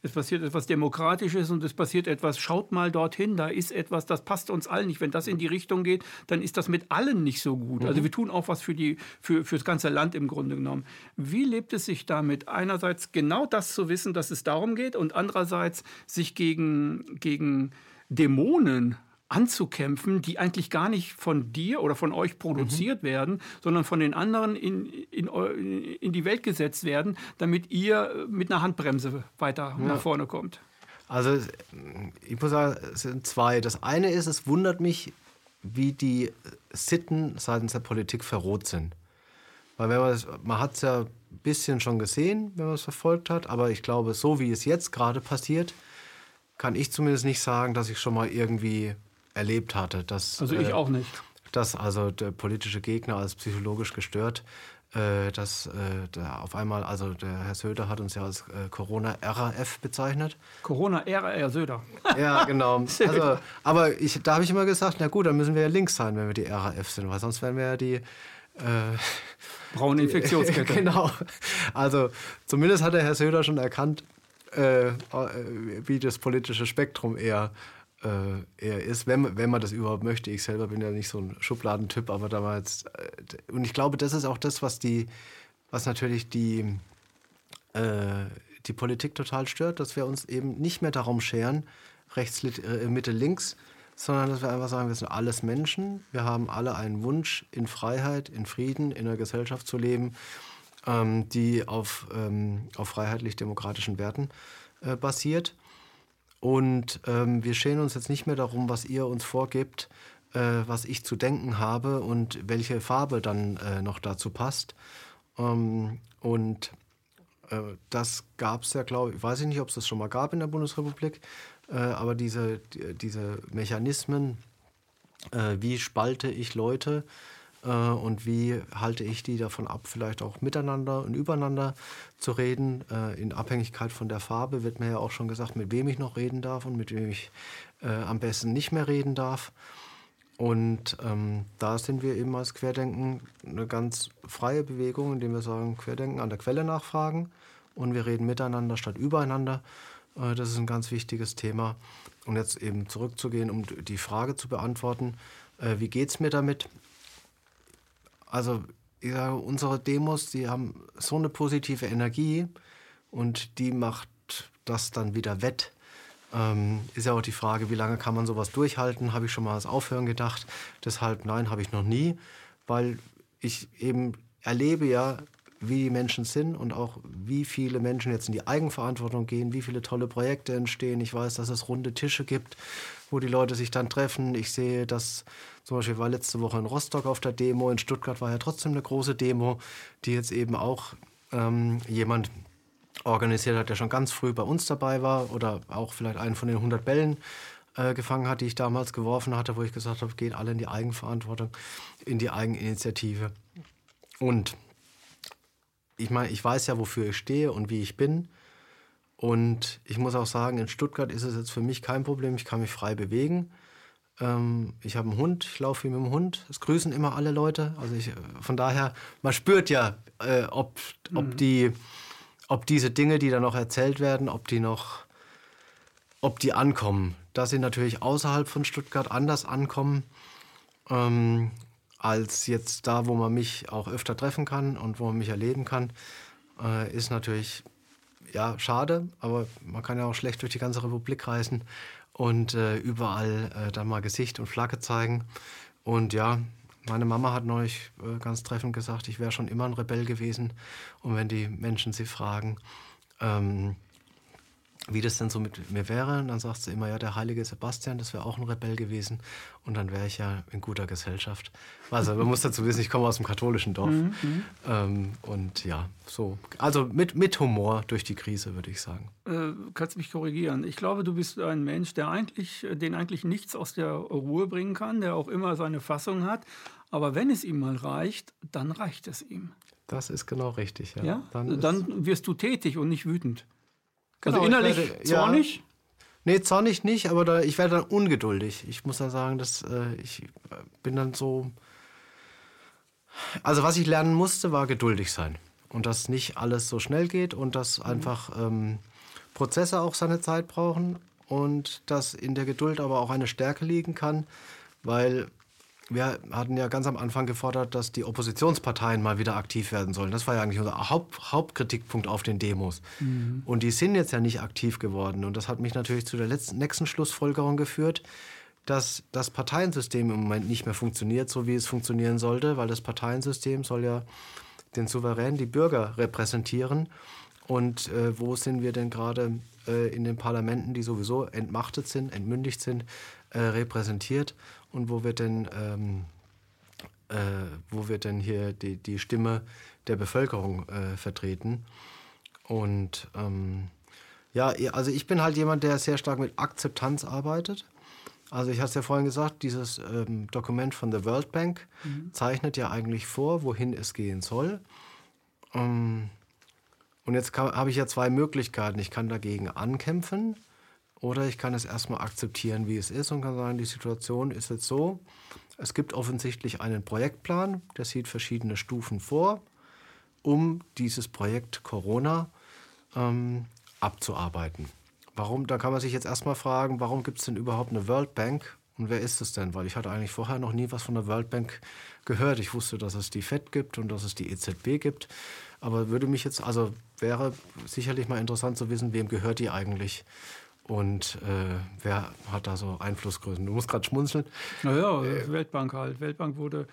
es passiert etwas Demokratisches demokratisch ist und es passiert etwas, schaut mal dorthin, da ist etwas, das passt uns allen nicht. Wenn das in die Richtung geht, dann ist das mit allen nicht so gut. Also mhm. Wir tun auch was für, die, für, für das ganze Land im Grunde genommen. Wie lebt es sich damit, einerseits genau das zu wissen, dass es darum geht und andererseits sich gegen, gegen Dämonen anzukämpfen, die eigentlich gar nicht von dir oder von euch produziert mhm. werden, sondern von den anderen in, in, in die Welt gesetzt werden, damit ihr mit einer Handbremse weiter ja. nach vorne kommt. Also ich muss sagen, es sind zwei. Das eine ist, es wundert mich, wie die Sitten seitens der Politik verroht sind. Weil wenn man, man hat es ja ein bisschen schon gesehen, wenn man es verfolgt hat, aber ich glaube, so wie es jetzt gerade passiert, kann ich zumindest nicht sagen, dass ich schon mal irgendwie erlebt hatte. Dass, also ich äh, auch nicht. Dass also der politische Gegner als psychologisch gestört äh, dass äh, auf einmal, also der Herr Söder hat uns ja als äh, Corona-RAF bezeichnet. Corona-RAF Söder. Ja, genau. Also, aber ich, da habe ich immer gesagt, na gut, dann müssen wir ja links sein, wenn wir die RAF sind, weil sonst wären wir ja die... Äh, Braune Infektionskette. genau. Also zumindest hat der Herr Söder schon erkannt, äh, äh, wie das politische Spektrum eher äh, er ist, wenn, wenn man das überhaupt möchte. Ich selber bin ja nicht so ein Schubladentyp, aber damals. Äh, und ich glaube, das ist auch das, was die, was natürlich die, äh, die Politik total stört, dass wir uns eben nicht mehr darum scheren, rechts, äh, Mitte, links, sondern dass wir einfach sagen, wir sind alles Menschen, wir haben alle einen Wunsch, in Freiheit, in Frieden, in einer Gesellschaft zu leben, ähm, die auf, ähm, auf freiheitlich-demokratischen Werten äh, basiert. Und ähm, wir schämen uns jetzt nicht mehr darum, was ihr uns vorgibt, äh, was ich zu denken habe und welche Farbe dann äh, noch dazu passt. Ähm, und äh, das gab es ja, glaube ich, weiß ich nicht, ob es das schon mal gab in der Bundesrepublik, äh, aber diese, die, diese Mechanismen, äh, wie spalte ich Leute, und wie halte ich die davon ab, vielleicht auch miteinander und übereinander zu reden. Äh, in Abhängigkeit von der Farbe wird mir ja auch schon gesagt, mit wem ich noch reden darf und mit wem ich äh, am besten nicht mehr reden darf. Und ähm, da sind wir eben als Querdenken eine ganz freie Bewegung, indem wir sagen, Querdenken an der Quelle nachfragen und wir reden miteinander statt übereinander. Äh, das ist ein ganz wichtiges Thema. Und jetzt eben zurückzugehen, um die Frage zu beantworten, äh, wie geht es mir damit? Also ich sage, unsere Demos, die haben so eine positive Energie und die macht das dann wieder wett. Ähm, ist ja auch die Frage, wie lange kann man sowas durchhalten? Habe ich schon mal das Aufhören gedacht? Deshalb nein, habe ich noch nie, weil ich eben erlebe ja, wie die Menschen sind und auch wie viele Menschen jetzt in die Eigenverantwortung gehen, wie viele tolle Projekte entstehen. Ich weiß, dass es runde Tische gibt, wo die Leute sich dann treffen. Ich sehe, dass zum Beispiel war letzte Woche in Rostock auf der Demo, in Stuttgart war ja trotzdem eine große Demo, die jetzt eben auch ähm, jemand organisiert hat, der schon ganz früh bei uns dabei war oder auch vielleicht einen von den 100 Bällen äh, gefangen hat, die ich damals geworfen hatte, wo ich gesagt habe, gehen alle in die Eigenverantwortung, in die Eigeninitiative. Und ich meine, ich weiß ja, wofür ich stehe und wie ich bin. Und ich muss auch sagen, in Stuttgart ist es jetzt für mich kein Problem. Ich kann mich frei bewegen. Ähm, ich habe einen Hund, ich laufe wie mit dem Hund. Es grüßen immer alle Leute. Also ich, von daher, man spürt ja, äh, ob, ob, mhm. die, ob diese Dinge, die da noch erzählt werden, ob die noch, ob die ankommen. Dass sie natürlich außerhalb von Stuttgart anders ankommen, ähm, als jetzt da, wo man mich auch öfter treffen kann und wo man mich erleben kann, äh, ist natürlich ja, schade, aber man kann ja auch schlecht durch die ganze Republik reisen und äh, überall äh, dann mal Gesicht und Flagge zeigen. Und ja, meine Mama hat neulich äh, ganz treffend gesagt, ich wäre schon immer ein Rebell gewesen. Und wenn die Menschen sie fragen, ähm, wie das denn so mit mir wäre. Und dann sagt sie immer, ja, der heilige Sebastian, das wäre auch ein Rebell gewesen. Und dann wäre ich ja in guter Gesellschaft. Also man muss dazu wissen, ich komme aus dem katholischen Dorf. Mhm, mhm. ähm, und ja, so. Also mit, mit Humor durch die Krise, würde ich sagen. Äh, kannst mich korrigieren. Ich glaube, du bist ein Mensch, der eigentlich, den eigentlich nichts aus der Ruhe bringen kann, der auch immer seine Fassung hat. Aber wenn es ihm mal reicht, dann reicht es ihm. Das ist genau richtig, ja. ja? Dann, dann wirst du tätig und nicht wütend. Also genau, innerlich werde, zornig? Ja, nee, zornig nicht, aber da, ich werde dann ungeduldig. Ich muss dann sagen, dass äh, ich bin dann so. Also was ich lernen musste, war geduldig sein. Und dass nicht alles so schnell geht und dass mhm. einfach ähm, Prozesse auch seine Zeit brauchen und dass in der Geduld aber auch eine Stärke liegen kann, weil wir hatten ja ganz am Anfang gefordert, dass die Oppositionsparteien mal wieder aktiv werden sollen. Das war ja eigentlich unser Haupt, Hauptkritikpunkt auf den Demos. Mhm. Und die sind jetzt ja nicht aktiv geworden. Und das hat mich natürlich zu der letzten, nächsten Schlussfolgerung geführt, dass das Parteiensystem im Moment nicht mehr funktioniert, so wie es funktionieren sollte, weil das Parteiensystem soll ja den Souverän, die Bürger repräsentieren. Und äh, wo sind wir denn gerade äh, in den Parlamenten, die sowieso entmachtet sind, entmündigt sind, äh, repräsentiert? Und wo wird denn, ähm, äh, wo wird denn hier die, die Stimme der Bevölkerung äh, vertreten. Und ähm, ja, also ich bin halt jemand, der sehr stark mit Akzeptanz arbeitet. Also ich hatte es ja vorhin gesagt, dieses ähm, Dokument von der World Bank mhm. zeichnet ja eigentlich vor, wohin es gehen soll. Ähm, und jetzt habe ich ja zwei Möglichkeiten. Ich kann dagegen ankämpfen oder ich kann es erstmal akzeptieren, wie es ist und kann sagen, die Situation ist jetzt so. Es gibt offensichtlich einen Projektplan, der sieht verschiedene Stufen vor, um dieses Projekt Corona ähm, abzuarbeiten. Warum? Da kann man sich jetzt erstmal fragen, warum gibt es denn überhaupt eine World Bank und wer ist es denn? Weil ich hatte eigentlich vorher noch nie was von der World Bank gehört. Ich wusste, dass es die FED gibt und dass es die EZB gibt. Aber würde mich jetzt, also wäre sicherlich mal interessant zu wissen, wem gehört die eigentlich und äh, wer hat da so Einflussgrößen? Du musst gerade schmunzeln. Naja, äh, Weltbank halt. Weltbank wurde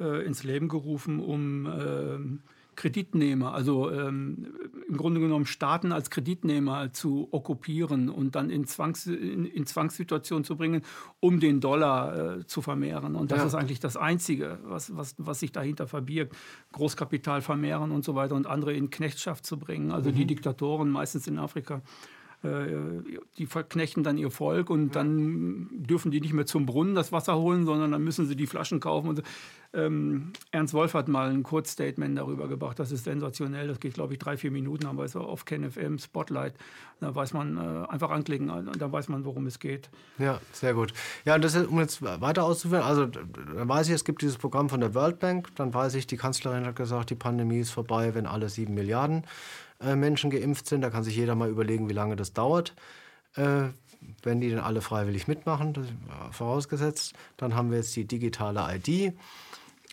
äh, ins Leben gerufen, um ähm, Kreditnehmer, also ähm, im Grunde genommen Staaten als Kreditnehmer zu okkupieren und dann in, Zwangs, in, in Zwangssituationen zu bringen, um den Dollar äh, zu vermehren. Und das ja. ist eigentlich das Einzige, was, was, was sich dahinter verbirgt. Großkapital vermehren und so weiter und andere in Knechtschaft zu bringen. Also mhm. die Diktatoren meistens in Afrika die verknechten dann ihr Volk und dann dürfen die nicht mehr zum Brunnen das Wasser holen, sondern dann müssen sie die Flaschen kaufen. Und ähm, Ernst Wolf hat mal ein Kurzstatement darüber gebracht. Das ist sensationell. Das geht, glaube ich, drei, vier Minuten, aber es auf KenFM Spotlight. Da weiß man äh, einfach anklicken und dann weiß man, worum es geht. Ja, sehr gut. Ja, das ist, um jetzt weiter auszuführen, also dann weiß ich, es gibt dieses Programm von der World Bank. Dann weiß ich, die Kanzlerin hat gesagt, die Pandemie ist vorbei, wenn alle sieben Milliarden äh, Menschen geimpft sind. Da kann sich jeder mal überlegen, wie lange das dauert. Äh, wenn die dann alle freiwillig mitmachen, vorausgesetzt. Dann haben wir jetzt die digitale ID.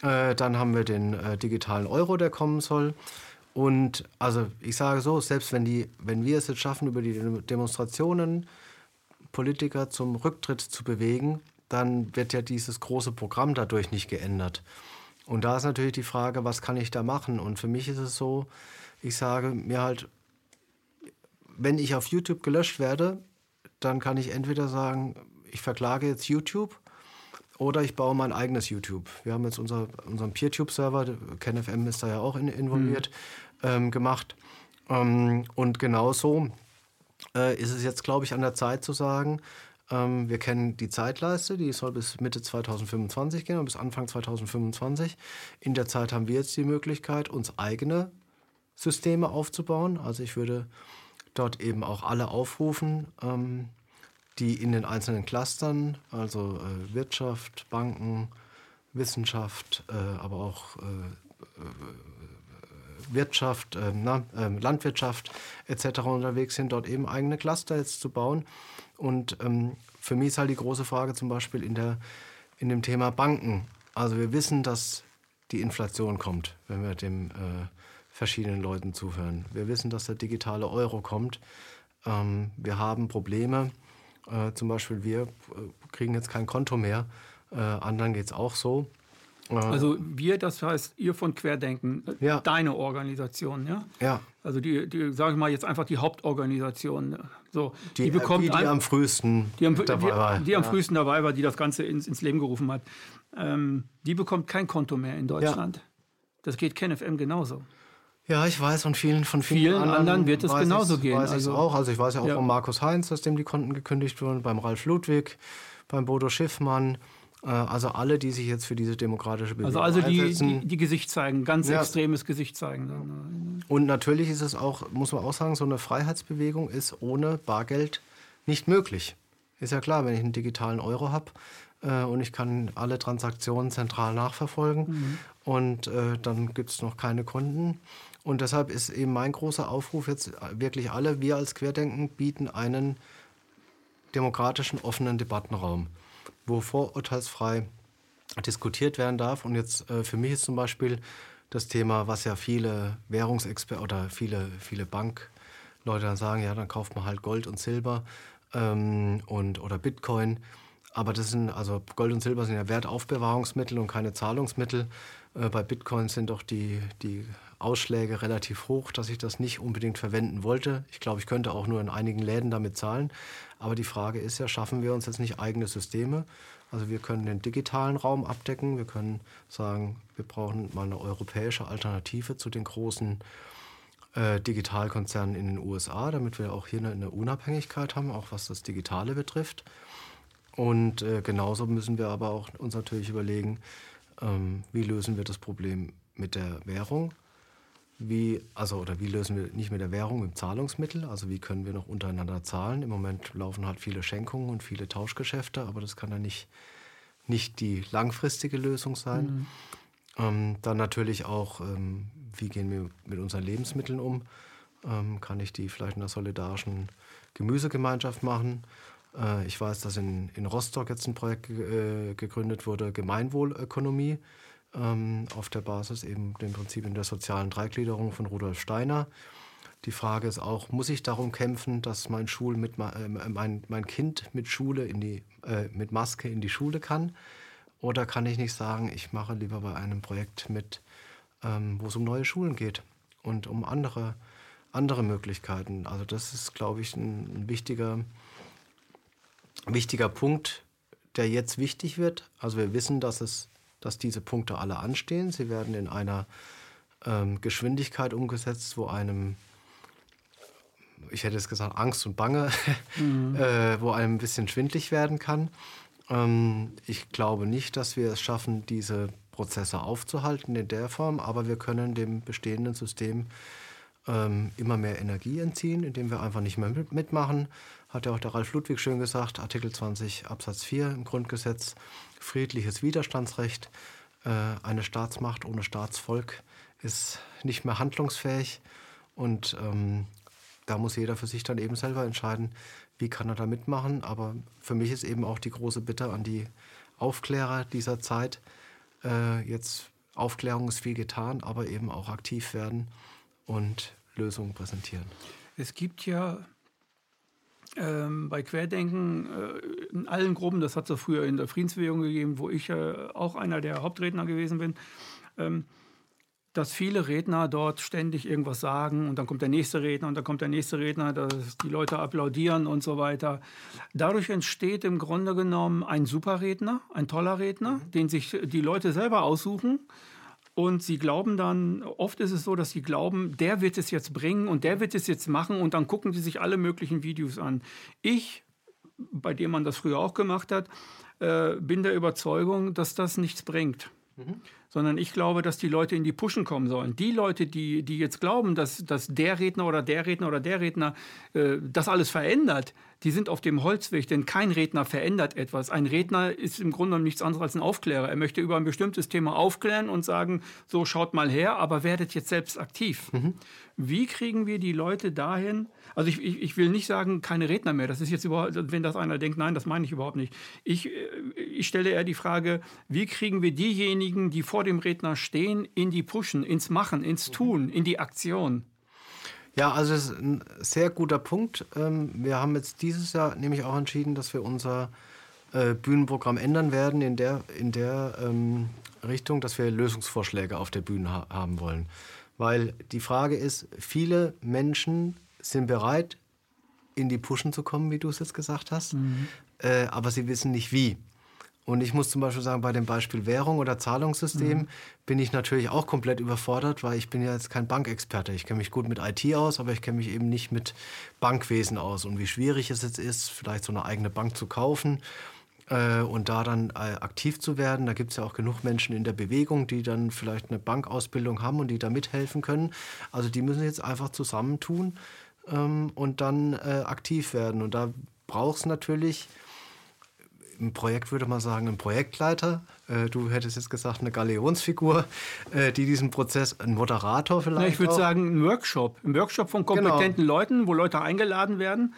Äh, dann haben wir den äh, digitalen Euro, der kommen soll. Und also ich sage so, selbst wenn, die, wenn wir es jetzt schaffen, über die Demonstrationen Politiker zum Rücktritt zu bewegen, dann wird ja dieses große Programm dadurch nicht geändert. Und da ist natürlich die Frage, was kann ich da machen? Und für mich ist es so, ich sage mir halt, wenn ich auf YouTube gelöscht werde, dann kann ich entweder sagen, ich verklage jetzt YouTube oder ich baue mein eigenes YouTube. Wir haben jetzt unser, unseren PeerTube-Server, KenFM ist da ja auch in, involviert, mhm. ähm, gemacht. Ähm, und genauso äh, ist es jetzt, glaube ich, an der Zeit zu sagen, ähm, wir kennen die Zeitleiste, die soll bis Mitte 2025 gehen, bis Anfang 2025. In der Zeit haben wir jetzt die Möglichkeit, uns eigene Systeme aufzubauen. Also ich würde dort eben auch alle aufrufen, ähm, die in den einzelnen Clustern, also äh, Wirtschaft, Banken, Wissenschaft, äh, aber auch äh, äh Wirtschaft, äh, na, ähm, Landwirtschaft etc. unterwegs sind, dort eben eigene Cluster jetzt zu bauen. Und ähm, für mich ist halt die große Frage zum Beispiel in, der, in dem Thema Banken. Also wir wissen, dass die Inflation kommt, wenn wir dem äh, verschiedenen Leuten zuhören. Wir wissen, dass der digitale Euro kommt. Ähm, wir haben Probleme. Äh, zum Beispiel wir äh, kriegen jetzt kein Konto mehr. Äh, anderen geht es auch so. Äh, also wir, das heißt ihr von Querdenken, äh, ja. deine Organisation, ja? Ja. Also die, die sage ich mal jetzt einfach die Hauptorganisation. So, die, die bekommt die, die am frühesten die am, dabei war. Die, die am frühesten dabei war, die das Ganze ins, ins Leben gerufen hat. Ähm, die bekommt kein Konto mehr in Deutschland. Ja. Das geht KenFM genauso. Ja, ich weiß von vielen, von vielen, vielen anderen, anderen, wird es genauso gehen. Weiß also, auch. Also ich weiß ja auch ja. von Markus Heinz, dass dem die Konten gekündigt wurden, beim Ralf Ludwig, beim Bodo Schiffmann. Äh, also alle, die sich jetzt für diese demokratische Bewegung Also, also die, die, die, Gesicht zeigen, ganz ja. extremes Gesicht zeigen. Und natürlich ist es auch, muss man auch sagen, so eine Freiheitsbewegung ist ohne Bargeld nicht möglich. Ist ja klar, wenn ich einen digitalen Euro habe äh, und ich kann alle Transaktionen zentral nachverfolgen mhm. und äh, dann gibt es noch keine Kunden. Und deshalb ist eben mein großer Aufruf jetzt wirklich alle, wir als Querdenken bieten einen demokratischen, offenen Debattenraum wo vorurteilsfrei diskutiert werden darf. Und jetzt äh, für mich ist zum Beispiel das Thema, was ja viele Währungsexperten oder viele, viele Bankleute dann sagen, ja, dann kauft man halt Gold und Silber ähm, und, oder Bitcoin. Aber das sind, also Gold und Silber sind ja Wertaufbewahrungsmittel und keine Zahlungsmittel. Äh, bei Bitcoin sind doch die, die Ausschläge relativ hoch, dass ich das nicht unbedingt verwenden wollte. Ich glaube, ich könnte auch nur in einigen Läden damit zahlen. Aber die Frage ist ja, schaffen wir uns jetzt nicht eigene Systeme? Also wir können den digitalen Raum abdecken. Wir können sagen, wir brauchen mal eine europäische Alternative zu den großen äh, Digitalkonzernen in den USA, damit wir auch hier eine, eine, Unabhängigkeit haben, auch was das Digitale betrifft. Und äh, genauso müssen wir aber auch uns natürlich überlegen, ähm, wie lösen wir das Problem mit der Währung wie, also, oder wie lösen wir nicht mit der Währung, mit dem Zahlungsmittel? Also wie können wir noch untereinander zahlen? Im Moment laufen halt viele Schenkungen und viele Tauschgeschäfte, aber das kann ja nicht, nicht die langfristige Lösung sein. Mhm. Ähm, dann natürlich auch, ähm, wie gehen wir mit unseren Lebensmitteln um? Ähm, kann ich die vielleicht in einer solidarischen Gemüsegemeinschaft machen? Äh, ich weiß, dass in, in Rostock jetzt ein Projekt äh, gegründet wurde, Gemeinwohlökonomie ähm, auf der Basis eben den Prinzipien der sozialen Dreigliederung von Rudolf Steiner. Die Frage ist auch, muss ich darum kämpfen, dass mein, Schul mit, äh, mein, mein Kind mit, Schule in die, äh, mit Maske in die Schule kann? Oder kann ich nicht sagen, ich mache lieber bei einem Projekt mit, ähm, wo es um neue Schulen geht und um andere, andere Möglichkeiten? Also das ist, glaube ich, ein, ein wichtiger, wichtiger Punkt, der jetzt wichtig wird. Also wir wissen, dass es dass diese Punkte alle anstehen. Sie werden in einer ähm, Geschwindigkeit umgesetzt, wo einem, ich hätte es gesagt, Angst und Bange, mhm. äh, wo einem ein bisschen schwindlig werden kann. Ähm, ich glaube nicht, dass wir es schaffen, diese Prozesse aufzuhalten in der Form, aber wir können dem bestehenden System ähm, immer mehr Energie entziehen, indem wir einfach nicht mehr mitmachen. Hat ja auch der Ralf Ludwig schön gesagt, Artikel 20 Absatz 4 im Grundgesetz friedliches Widerstandsrecht. Äh, eine Staatsmacht ohne Staatsvolk ist nicht mehr handlungsfähig und ähm, da muss jeder für sich dann eben selber entscheiden, wie kann er da mitmachen. Aber für mich ist eben auch die große Bitte an die Aufklärer dieser Zeit, äh, jetzt Aufklärung ist viel getan, aber eben auch aktiv werden und Lösungen präsentieren. Es gibt ja ähm, bei Querdenken äh, in allen Gruppen, das hat es früher in der Friedensbewegung gegeben, wo ich äh, auch einer der Hauptredner gewesen bin, ähm, dass viele Redner dort ständig irgendwas sagen und dann kommt der nächste Redner und dann kommt der nächste Redner, dass die Leute applaudieren und so weiter. Dadurch entsteht im Grunde genommen ein Superredner, ein toller Redner, mhm. den sich die Leute selber aussuchen. Und sie glauben dann, oft ist es so, dass sie glauben, der wird es jetzt bringen und der wird es jetzt machen und dann gucken sie sich alle möglichen Videos an. Ich, bei dem man das früher auch gemacht hat, äh, bin der Überzeugung, dass das nichts bringt. Mhm sondern ich glaube, dass die Leute in die Pushen kommen sollen. Die Leute, die, die jetzt glauben, dass, dass der Redner oder der Redner oder der Redner äh, das alles verändert, die sind auf dem Holzweg, denn kein Redner verändert etwas. Ein Redner ist im Grunde nichts anderes als ein Aufklärer. Er möchte über ein bestimmtes Thema aufklären und sagen, so schaut mal her, aber werdet jetzt selbst aktiv. Mhm. Wie kriegen wir die Leute dahin? Also ich, ich, ich, will nicht sagen, keine Redner mehr. Das ist jetzt überhaupt, wenn das einer denkt, nein, das meine ich überhaupt nicht. Ich, äh, ich stelle eher die Frage, wie kriegen wir diejenigen, die vor dem Redner stehen, in die Pushen, ins Machen, ins Tun, in die Aktion? Ja, also das ist ein sehr guter Punkt. Ähm, wir haben jetzt dieses Jahr nämlich auch entschieden, dass wir unser äh, Bühnenprogramm ändern werden in der, in der ähm, Richtung, dass wir Lösungsvorschläge auf der Bühne ha haben wollen. Weil die Frage ist, viele Menschen sind bereit, in die Pushen zu kommen, wie du es jetzt gesagt hast, mhm. äh, aber sie wissen nicht wie. Und ich muss zum Beispiel sagen, bei dem Beispiel Währung oder Zahlungssystem mhm. bin ich natürlich auch komplett überfordert, weil ich bin ja jetzt kein Bankexperte. Ich kenne mich gut mit IT aus, aber ich kenne mich eben nicht mit Bankwesen aus. Und wie schwierig es jetzt ist, vielleicht so eine eigene Bank zu kaufen äh, und da dann äh, aktiv zu werden. Da gibt es ja auch genug Menschen in der Bewegung, die dann vielleicht eine Bankausbildung haben und die da mithelfen können. Also die müssen jetzt einfach zusammentun ähm, und dann äh, aktiv werden. Und da braucht es natürlich im Projekt würde man sagen, ein Projektleiter. Äh, du hättest jetzt gesagt, eine Galeonsfigur, äh, die diesen Prozess, ein Moderator vielleicht. Ja, ich würde sagen, ein Workshop. Ein Workshop von kompetenten genau. Leuten, wo Leute eingeladen werden.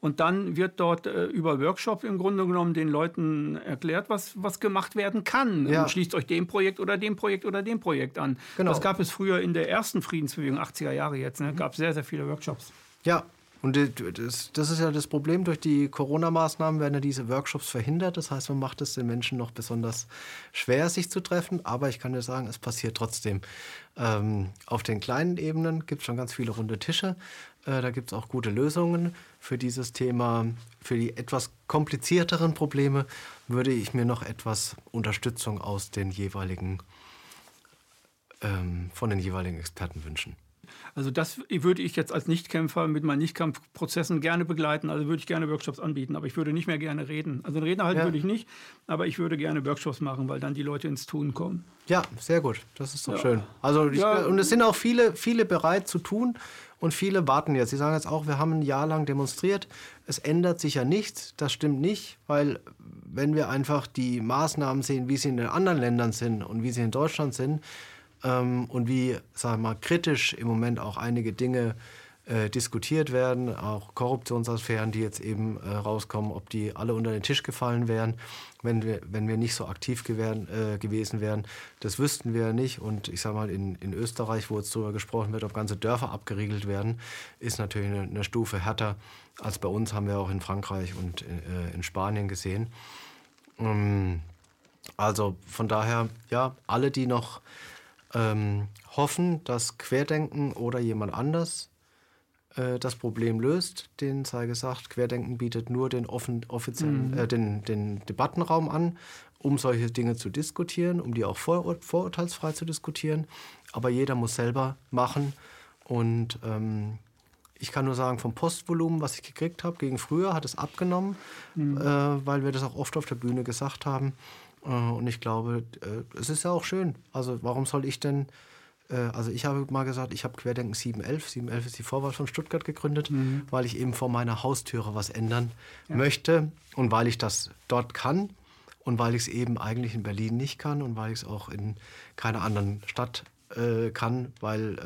Und dann wird dort äh, über Workshop im Grunde genommen den Leuten erklärt, was, was gemacht werden kann. Ja. Und schließt euch dem Projekt oder dem Projekt oder dem Projekt an. Genau. Das gab es früher in der ersten Friedensbewegung, 80er Jahre jetzt. Ne? gab sehr, sehr viele Workshops. Ja, und das, das, ist ja das Problem, durch die Corona-Maßnahmen werden ja diese Workshops verhindert. Das heißt, man macht es den Menschen noch besonders schwer, sich zu treffen. Aber ich kann dir sagen, es passiert trotzdem. Ähm, auf den kleinen Ebenen gibt es schon ganz viele runde Tische. Äh, da gibt es auch gute Lösungen für dieses Thema. Für die etwas komplizierteren Probleme würde ich mir noch etwas Unterstützung aus den jeweiligen, ähm, von den jeweiligen Experten wünschen. Also das würde ich jetzt als Nichtkämpfer mit meinen Nichtkampfprozessen gerne begleiten. Also würde ich gerne Workshops anbieten, aber ich würde nicht mehr gerne reden. Also einen Redner halten ja. würde ich nicht, aber ich würde gerne Workshops machen, weil dann die Leute ins Tun kommen. Ja, sehr gut. Das ist doch ja. schön. Also ich, ja. und es sind auch viele, viele bereit zu tun und viele warten jetzt. Sie sagen jetzt auch, wir haben ein Jahr lang demonstriert. Es ändert sich ja nichts. Das stimmt nicht, weil wenn wir einfach die Maßnahmen sehen, wie sie in den anderen Ländern sind und wie sie in Deutschland sind, ähm, und wie, sagen mal, kritisch im Moment auch einige Dinge äh, diskutiert werden, auch Korruptionsaffären, die jetzt eben äh, rauskommen, ob die alle unter den Tisch gefallen wären, wenn wir, wenn wir nicht so aktiv gewähren, äh, gewesen wären. Das wüssten wir nicht. Und ich sage mal, in, in Österreich, wo jetzt darüber gesprochen wird, ob ganze Dörfer abgeriegelt werden, ist natürlich eine, eine Stufe härter als bei uns, haben wir auch in Frankreich und in, äh, in Spanien gesehen. Ähm, also von daher, ja, alle, die noch ähm, hoffen, dass Querdenken oder jemand anders äh, das Problem löst. Den sei gesagt, Querdenken bietet nur den, offen, offiziellen, mhm. äh, den, den Debattenraum an, um solche Dinge zu diskutieren, um die auch vor, vorurteilsfrei zu diskutieren. Aber jeder muss selber machen. Und ähm, ich kann nur sagen, vom Postvolumen, was ich gekriegt habe gegen früher, hat es abgenommen, mhm. äh, weil wir das auch oft auf der Bühne gesagt haben. Äh, und ich glaube, äh, es ist ja auch schön. Also warum soll ich denn, äh, also ich habe mal gesagt, ich habe Querdenken 711, 711 ist die Vorwahl von Stuttgart gegründet, mhm. weil ich eben vor meiner Haustüre was ändern ja. möchte und weil ich das dort kann und weil ich es eben eigentlich in Berlin nicht kann und weil ich es auch in keiner anderen Stadt äh, kann, weil äh,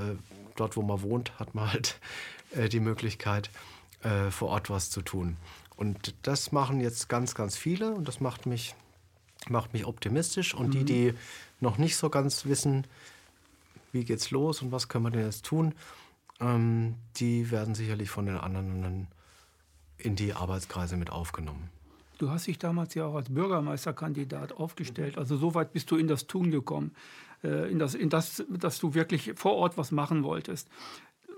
dort, wo man wohnt, hat man halt äh, die Möglichkeit, vor Ort was zu tun. Und das machen jetzt ganz, ganz viele und das macht mich macht mich optimistisch. Und mhm. die, die noch nicht so ganz wissen, wie geht's los und was können wir denn jetzt tun, ähm, die werden sicherlich von den anderen in die Arbeitskreise mit aufgenommen. Du hast dich damals ja auch als Bürgermeisterkandidat aufgestellt. Also so weit bist du in das Tun gekommen, äh, in das, in das, dass du wirklich vor Ort was machen wolltest.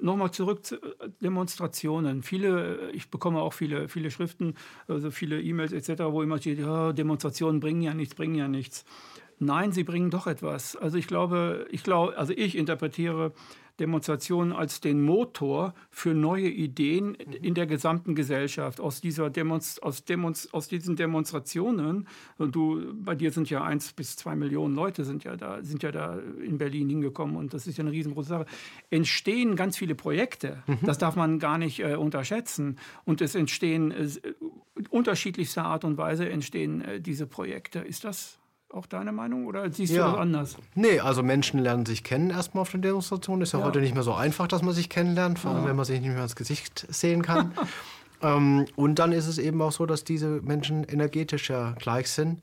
Nochmal zurück zu äh, Demonstrationen. Viele, ich bekomme auch viele, viele Schriften, also viele E-Mails etc., wo immer steht, ja, Demonstrationen bringen ja nichts, bringen ja nichts. Nein, sie bringen doch etwas. Also ich glaube, ich glaube, also ich interpretiere Demonstrationen als den Motor für neue Ideen in der gesamten Gesellschaft. Aus, dieser Demonst aus, Demonst aus diesen Demonstrationen, und du, bei dir sind ja eins bis zwei Millionen Leute sind ja da, sind ja da in Berlin hingekommen und das ist ja eine riesengroße Sache, entstehen ganz viele Projekte. Mhm. Das darf man gar nicht äh, unterschätzen. Und es entstehen äh, unterschiedlichster Art und Weise entstehen äh, diese Projekte. Ist das auch deine Meinung oder siehst ja. du das anders? Nee, also Menschen lernen sich kennen erstmal auf den Demonstrationen. Ist ja, ja, heute nicht mehr so einfach, dass man sich kennenlernt, vor allem ja. wenn man sich nicht mehr ins Gesicht sehen kann. ähm, und dann ist es eben auch so, dass diese Menschen energetisch ja gleich sind.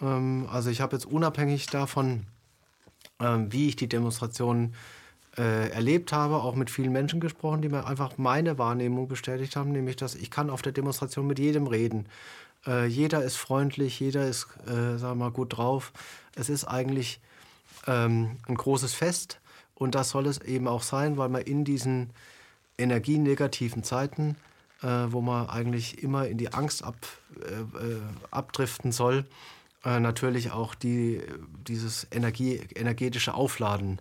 Ähm, also ich habe jetzt unabhängig davon, ähm, wie ich die Demonstrationen äh, erlebt habe, auch mit vielen Menschen gesprochen, die mir einfach meine Wahrnehmung bestätigt haben, nämlich dass ich kann auf der Demonstration mit jedem reden. Äh, jeder ist freundlich, jeder ist, äh, sagen wir mal, gut drauf. Es ist eigentlich ähm, ein großes Fest und das soll es eben auch sein, weil man in diesen energienegativen Zeiten, äh, wo man eigentlich immer in die Angst ab, äh, äh abdriften soll, äh, natürlich auch die, dieses Energie, energetische Aufladen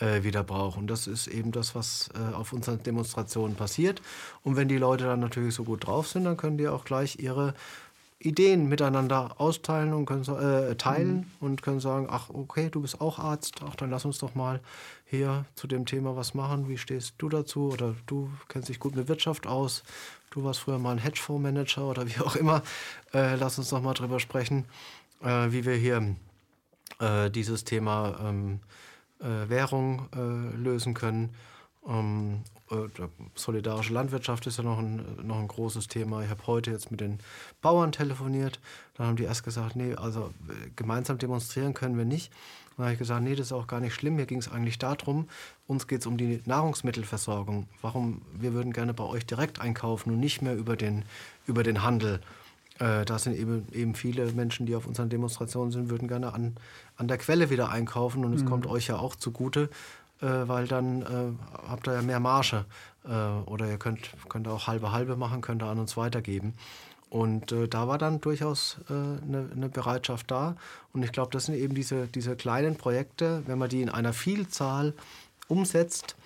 äh, wieder braucht. Und das ist eben das, was auf unseren Demonstrationen passiert. Und wenn die Leute dann natürlich so gut drauf sind, dann können die auch gleich ihre Ideen miteinander austeilen und können äh, teilen mhm. und können sagen, ach okay, du bist auch Arzt, ach dann lass uns doch mal hier zu dem Thema was machen. Wie stehst du dazu? Oder du kennst dich gut mit Wirtschaft aus. Du warst früher mal ein Hedgefondsmanager oder wie auch immer. Äh, lass uns doch mal drüber sprechen, äh, wie wir hier äh, dieses Thema ähm, äh, Währung äh, lösen können. Ähm, äh, solidarische Landwirtschaft ist ja noch ein, noch ein großes Thema. Ich habe heute jetzt mit den Bauern telefoniert. Dann haben die erst gesagt, nee, also äh, gemeinsam demonstrieren können wir nicht. Dann habe ich gesagt, nee, das ist auch gar nicht schlimm. Mir ging es eigentlich darum, uns geht es um die Nahrungsmittelversorgung. Warum, wir würden gerne bei euch direkt einkaufen und nicht mehr über den, über den Handel. Äh, da sind eben, eben viele Menschen, die auf unseren Demonstrationen sind, würden gerne an, an der Quelle wieder einkaufen und es mhm. kommt euch ja auch zugute, äh, weil dann äh, habt ihr ja mehr Marge. Äh, oder ihr könnt, könnt auch halbe halbe machen, könnt ihr an uns weitergeben. Und äh, da war dann durchaus eine äh, ne Bereitschaft da. Und ich glaube, das sind eben diese, diese kleinen Projekte, wenn man die in einer Vielzahl umsetzt,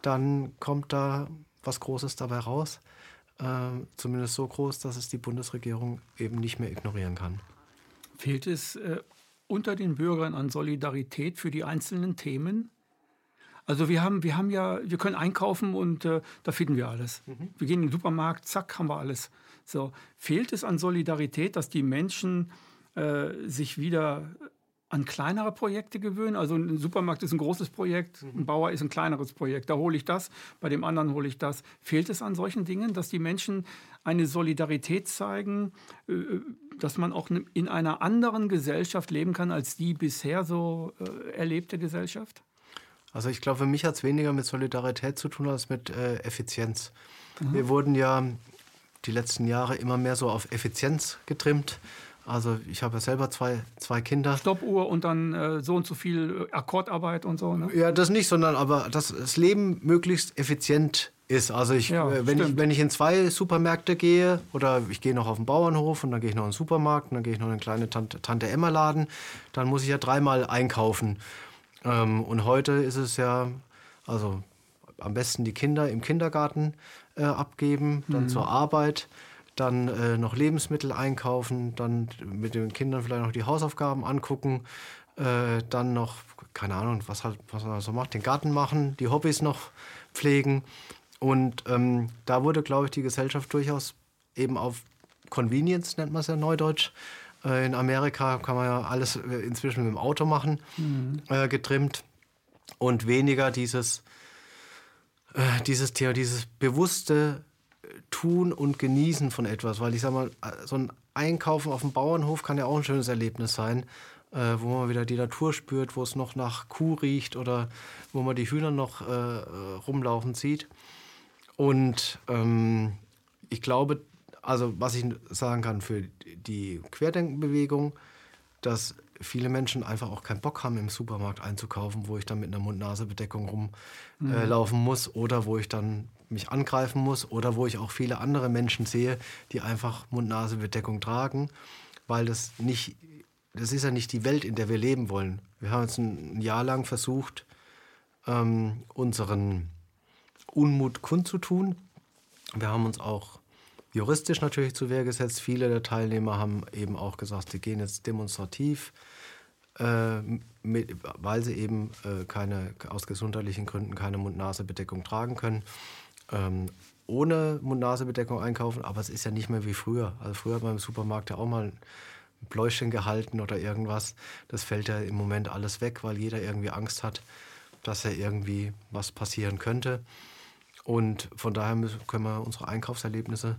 dann kommt da was Großes dabei raus. Äh, zumindest so groß, dass es die Bundesregierung eben nicht mehr ignorieren kann. Fehlt es unter den Bürgern an Solidarität für die einzelnen Themen? Also wir haben, wir haben ja, wir können einkaufen und äh, da finden wir alles. Mhm. Wir gehen in den Supermarkt, zack, haben wir alles. So fehlt es an Solidarität, dass die Menschen äh, sich wieder an kleinere Projekte gewöhnen. Also ein Supermarkt ist ein großes Projekt, mhm. ein Bauer ist ein kleineres Projekt. Da hole ich das, bei dem anderen hole ich das. Fehlt es an solchen Dingen, dass die Menschen eine Solidarität zeigen, äh, dass man auch in einer anderen Gesellschaft leben kann als die bisher so äh, erlebte Gesellschaft? Also ich glaube, für mich hat es weniger mit Solidarität zu tun als mit äh, Effizienz. Mhm. Wir wurden ja die letzten Jahre immer mehr so auf Effizienz getrimmt. Also ich habe ja selber zwei, zwei Kinder. Stoppuhr und dann äh, so und so viel äh, Akkordarbeit und so. Ne? Ja, das nicht, sondern aber dass das Leben möglichst effizient ist. Also ich, ja, äh, wenn, ich, wenn ich in zwei Supermärkte gehe oder ich gehe noch auf den Bauernhof und dann gehe ich noch in den Supermarkt und dann gehe ich noch in einen kleinen Tante, Tante Emma Laden, dann muss ich ja dreimal einkaufen. Ähm, und heute ist es ja, also am besten die Kinder im Kindergarten äh, abgeben, dann mhm. zur Arbeit, dann äh, noch Lebensmittel einkaufen, dann mit den Kindern vielleicht noch die Hausaufgaben angucken, äh, dann noch, keine Ahnung, was, halt, was man so macht, den Garten machen, die Hobbys noch pflegen. Und ähm, da wurde, glaube ich, die Gesellschaft durchaus eben auf Convenience, nennt man es ja neudeutsch, in Amerika kann man ja alles äh, inzwischen mit dem Auto machen, mhm. äh, getrimmt. Und weniger dieses, äh, dieses Thema, dieses bewusste Tun und Genießen von etwas. Weil ich sag mal, so ein Einkaufen auf dem Bauernhof kann ja auch ein schönes Erlebnis sein, äh, wo man wieder die Natur spürt, wo es noch nach Kuh riecht oder wo man die Hühner noch äh, rumlaufen sieht. Und ähm, ich glaube, also was ich sagen kann für die Querdenkenbewegung, dass viele Menschen einfach auch keinen Bock haben, im Supermarkt einzukaufen, wo ich dann mit einer Mund-Nase-Bedeckung rumlaufen äh, muss oder wo ich dann mich angreifen muss oder wo ich auch viele andere Menschen sehe, die einfach Mund-Nase-Bedeckung tragen, weil das nicht, das ist ja nicht die Welt, in der wir leben wollen. Wir haben jetzt ein Jahr lang versucht, ähm, unseren Unmut kundzutun. Wir haben uns auch juristisch natürlich zu Wehr gesetzt. Viele der Teilnehmer haben eben auch gesagt, sie gehen jetzt demonstrativ, äh, mit, weil sie eben äh, keine, aus gesundheitlichen Gründen keine Mund-Nase-Bedeckung tragen können. Ähm, ohne Mund-Nase-Bedeckung einkaufen, aber es ist ja nicht mehr wie früher. Also früher hat man im Supermarkt ja auch mal ein Bläuschen gehalten oder irgendwas. Das fällt ja im Moment alles weg, weil jeder irgendwie Angst hat, dass ja irgendwie was passieren könnte. Und von daher müssen, können wir unsere Einkaufserlebnisse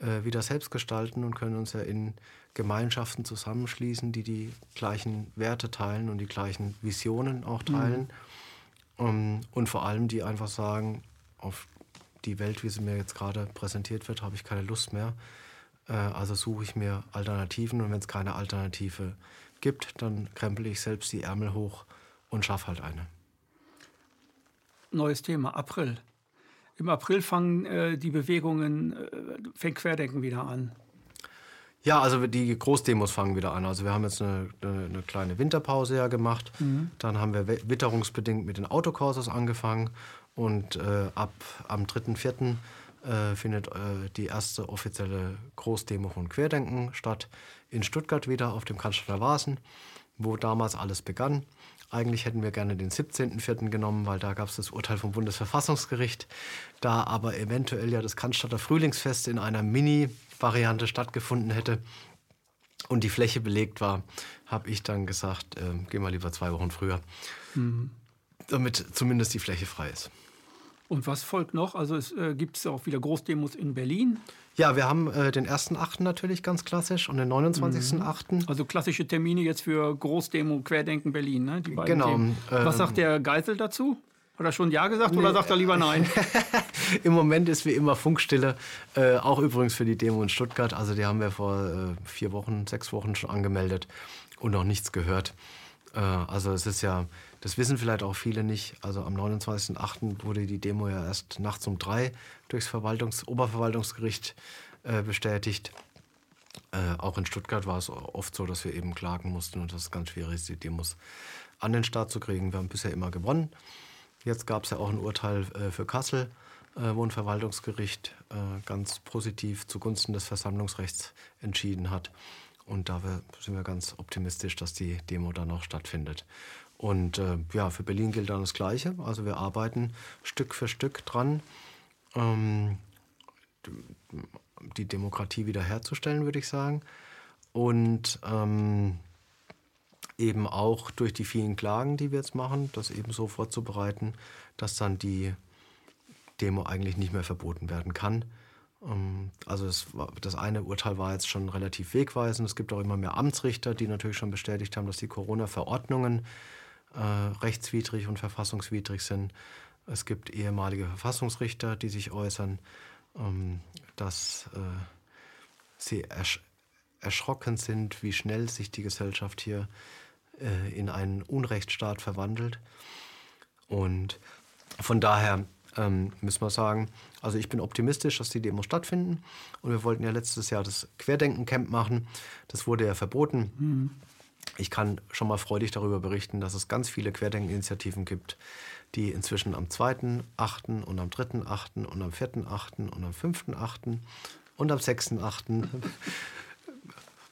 äh, wieder selbst gestalten und können uns ja in Gemeinschaften zusammenschließen, die die gleichen Werte teilen und die gleichen Visionen auch teilen. Mhm. Um, und vor allem die einfach sagen, auf die Welt, wie sie mir jetzt gerade präsentiert wird, habe ich keine Lust mehr. Äh, also suche ich mir Alternativen und wenn es keine Alternative gibt, dann krempel ich selbst die Ärmel hoch und schaffe halt eine. Neues Thema, April. Im April fangen äh, die Bewegungen, äh, fängt Querdenken wieder an. Ja, also die Großdemos fangen wieder an. Also wir haben jetzt eine, eine, eine kleine Winterpause ja gemacht. Mhm. Dann haben wir witterungsbedingt mit den Autokurses angefangen. Und äh, ab am 3.4. Äh, findet äh, die erste offizielle Großdemo von Querdenken statt. In Stuttgart wieder auf dem Cannstatter Vasen, wo damals alles begann. Eigentlich hätten wir gerne den 17.04. genommen, weil da gab es das Urteil vom Bundesverfassungsgericht. Da aber eventuell ja das Cannstatter Frühlingsfest in einer Mini-Variante stattgefunden hätte und die Fläche belegt war, habe ich dann gesagt, äh, gehen wir lieber zwei Wochen früher, mhm. damit zumindest die Fläche frei ist. Und was folgt noch? Also es äh, gibt es auch wieder Großdemos in Berlin. Ja, wir haben äh, den 1.8. natürlich ganz klassisch und den 29.8. Mhm. Also klassische Termine jetzt für Großdemo Querdenken Berlin, ne? Die beiden genau. Ähm, was sagt der Geisel dazu? Hat er schon Ja gesagt nee, oder sagt er lieber Nein? Im Moment ist wie immer Funkstille. Äh, auch übrigens für die Demo in Stuttgart. Also die haben wir vor äh, vier Wochen, sechs Wochen schon angemeldet und noch nichts gehört. Äh, also es ist ja, das wissen vielleicht auch viele nicht. Also am 29.08. wurde die Demo ja erst nachts um drei durchs Verwaltungs Oberverwaltungsgericht äh, bestätigt. Äh, auch in Stuttgart war es oft so, dass wir eben klagen mussten und das ist ganz schwierig ist, die Demos an den Start zu kriegen. Wir haben bisher immer gewonnen. Jetzt gab es ja auch ein Urteil äh, für Kassel, äh, wo ein Verwaltungsgericht äh, ganz positiv zugunsten des Versammlungsrechts entschieden hat. Und da sind wir ganz optimistisch, dass die Demo dann auch stattfindet. Und äh, ja, für Berlin gilt dann das Gleiche. Also wir arbeiten Stück für Stück dran, ähm, die Demokratie wiederherzustellen, würde ich sagen. Und ähm, eben auch durch die vielen Klagen, die wir jetzt machen, das eben so vorzubereiten, dass dann die Demo eigentlich nicht mehr verboten werden kann. Ähm, also das, das, eine Urteil war jetzt schon relativ wegweisend. Es gibt auch immer mehr Amtsrichter, die natürlich schon bestätigt haben, dass die Corona-Verordnungen äh, rechtswidrig und verfassungswidrig sind. Es gibt ehemalige Verfassungsrichter, die sich äußern, ähm, dass äh, sie ersch erschrocken sind, wie schnell sich die Gesellschaft hier äh, in einen Unrechtsstaat verwandelt. Und von daher ähm, müssen wir sagen, also ich bin optimistisch, dass die Demos stattfinden. Und wir wollten ja letztes Jahr das Querdenken-Camp machen. Das wurde ja verboten. Mhm. Ich kann schon mal freudig darüber berichten, dass es ganz viele Querdenken-Initiativen gibt, die inzwischen am 2.8. und am 3.8. und am 4.8. und am 5.8. und am 6.8.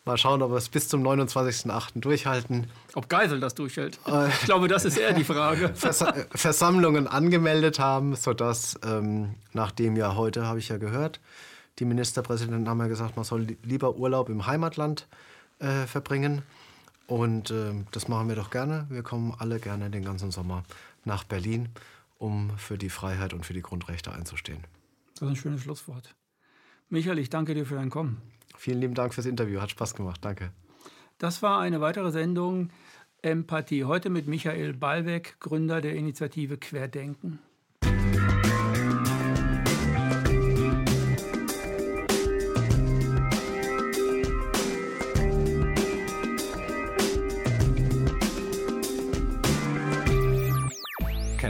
Mal schauen, ob wir es bis zum 29.8. durchhalten. Ob Geisel das durchhält? Äh, ich glaube, das ist eher die Frage. Vers Versammlungen angemeldet haben, sodass, ähm, nachdem ja heute, habe ich ja gehört, die Ministerpräsidenten haben ja gesagt, man soll lieber Urlaub im Heimatland äh, verbringen. Und äh, das machen wir doch gerne. Wir kommen alle gerne den ganzen Sommer nach Berlin, um für die Freiheit und für die Grundrechte einzustehen. Das ist ein schönes Schlusswort. Michael, ich danke dir für dein Kommen. Vielen lieben Dank fürs Interview. Hat Spaß gemacht. Danke. Das war eine weitere Sendung Empathie. Heute mit Michael Ballweg, Gründer der Initiative Querdenken.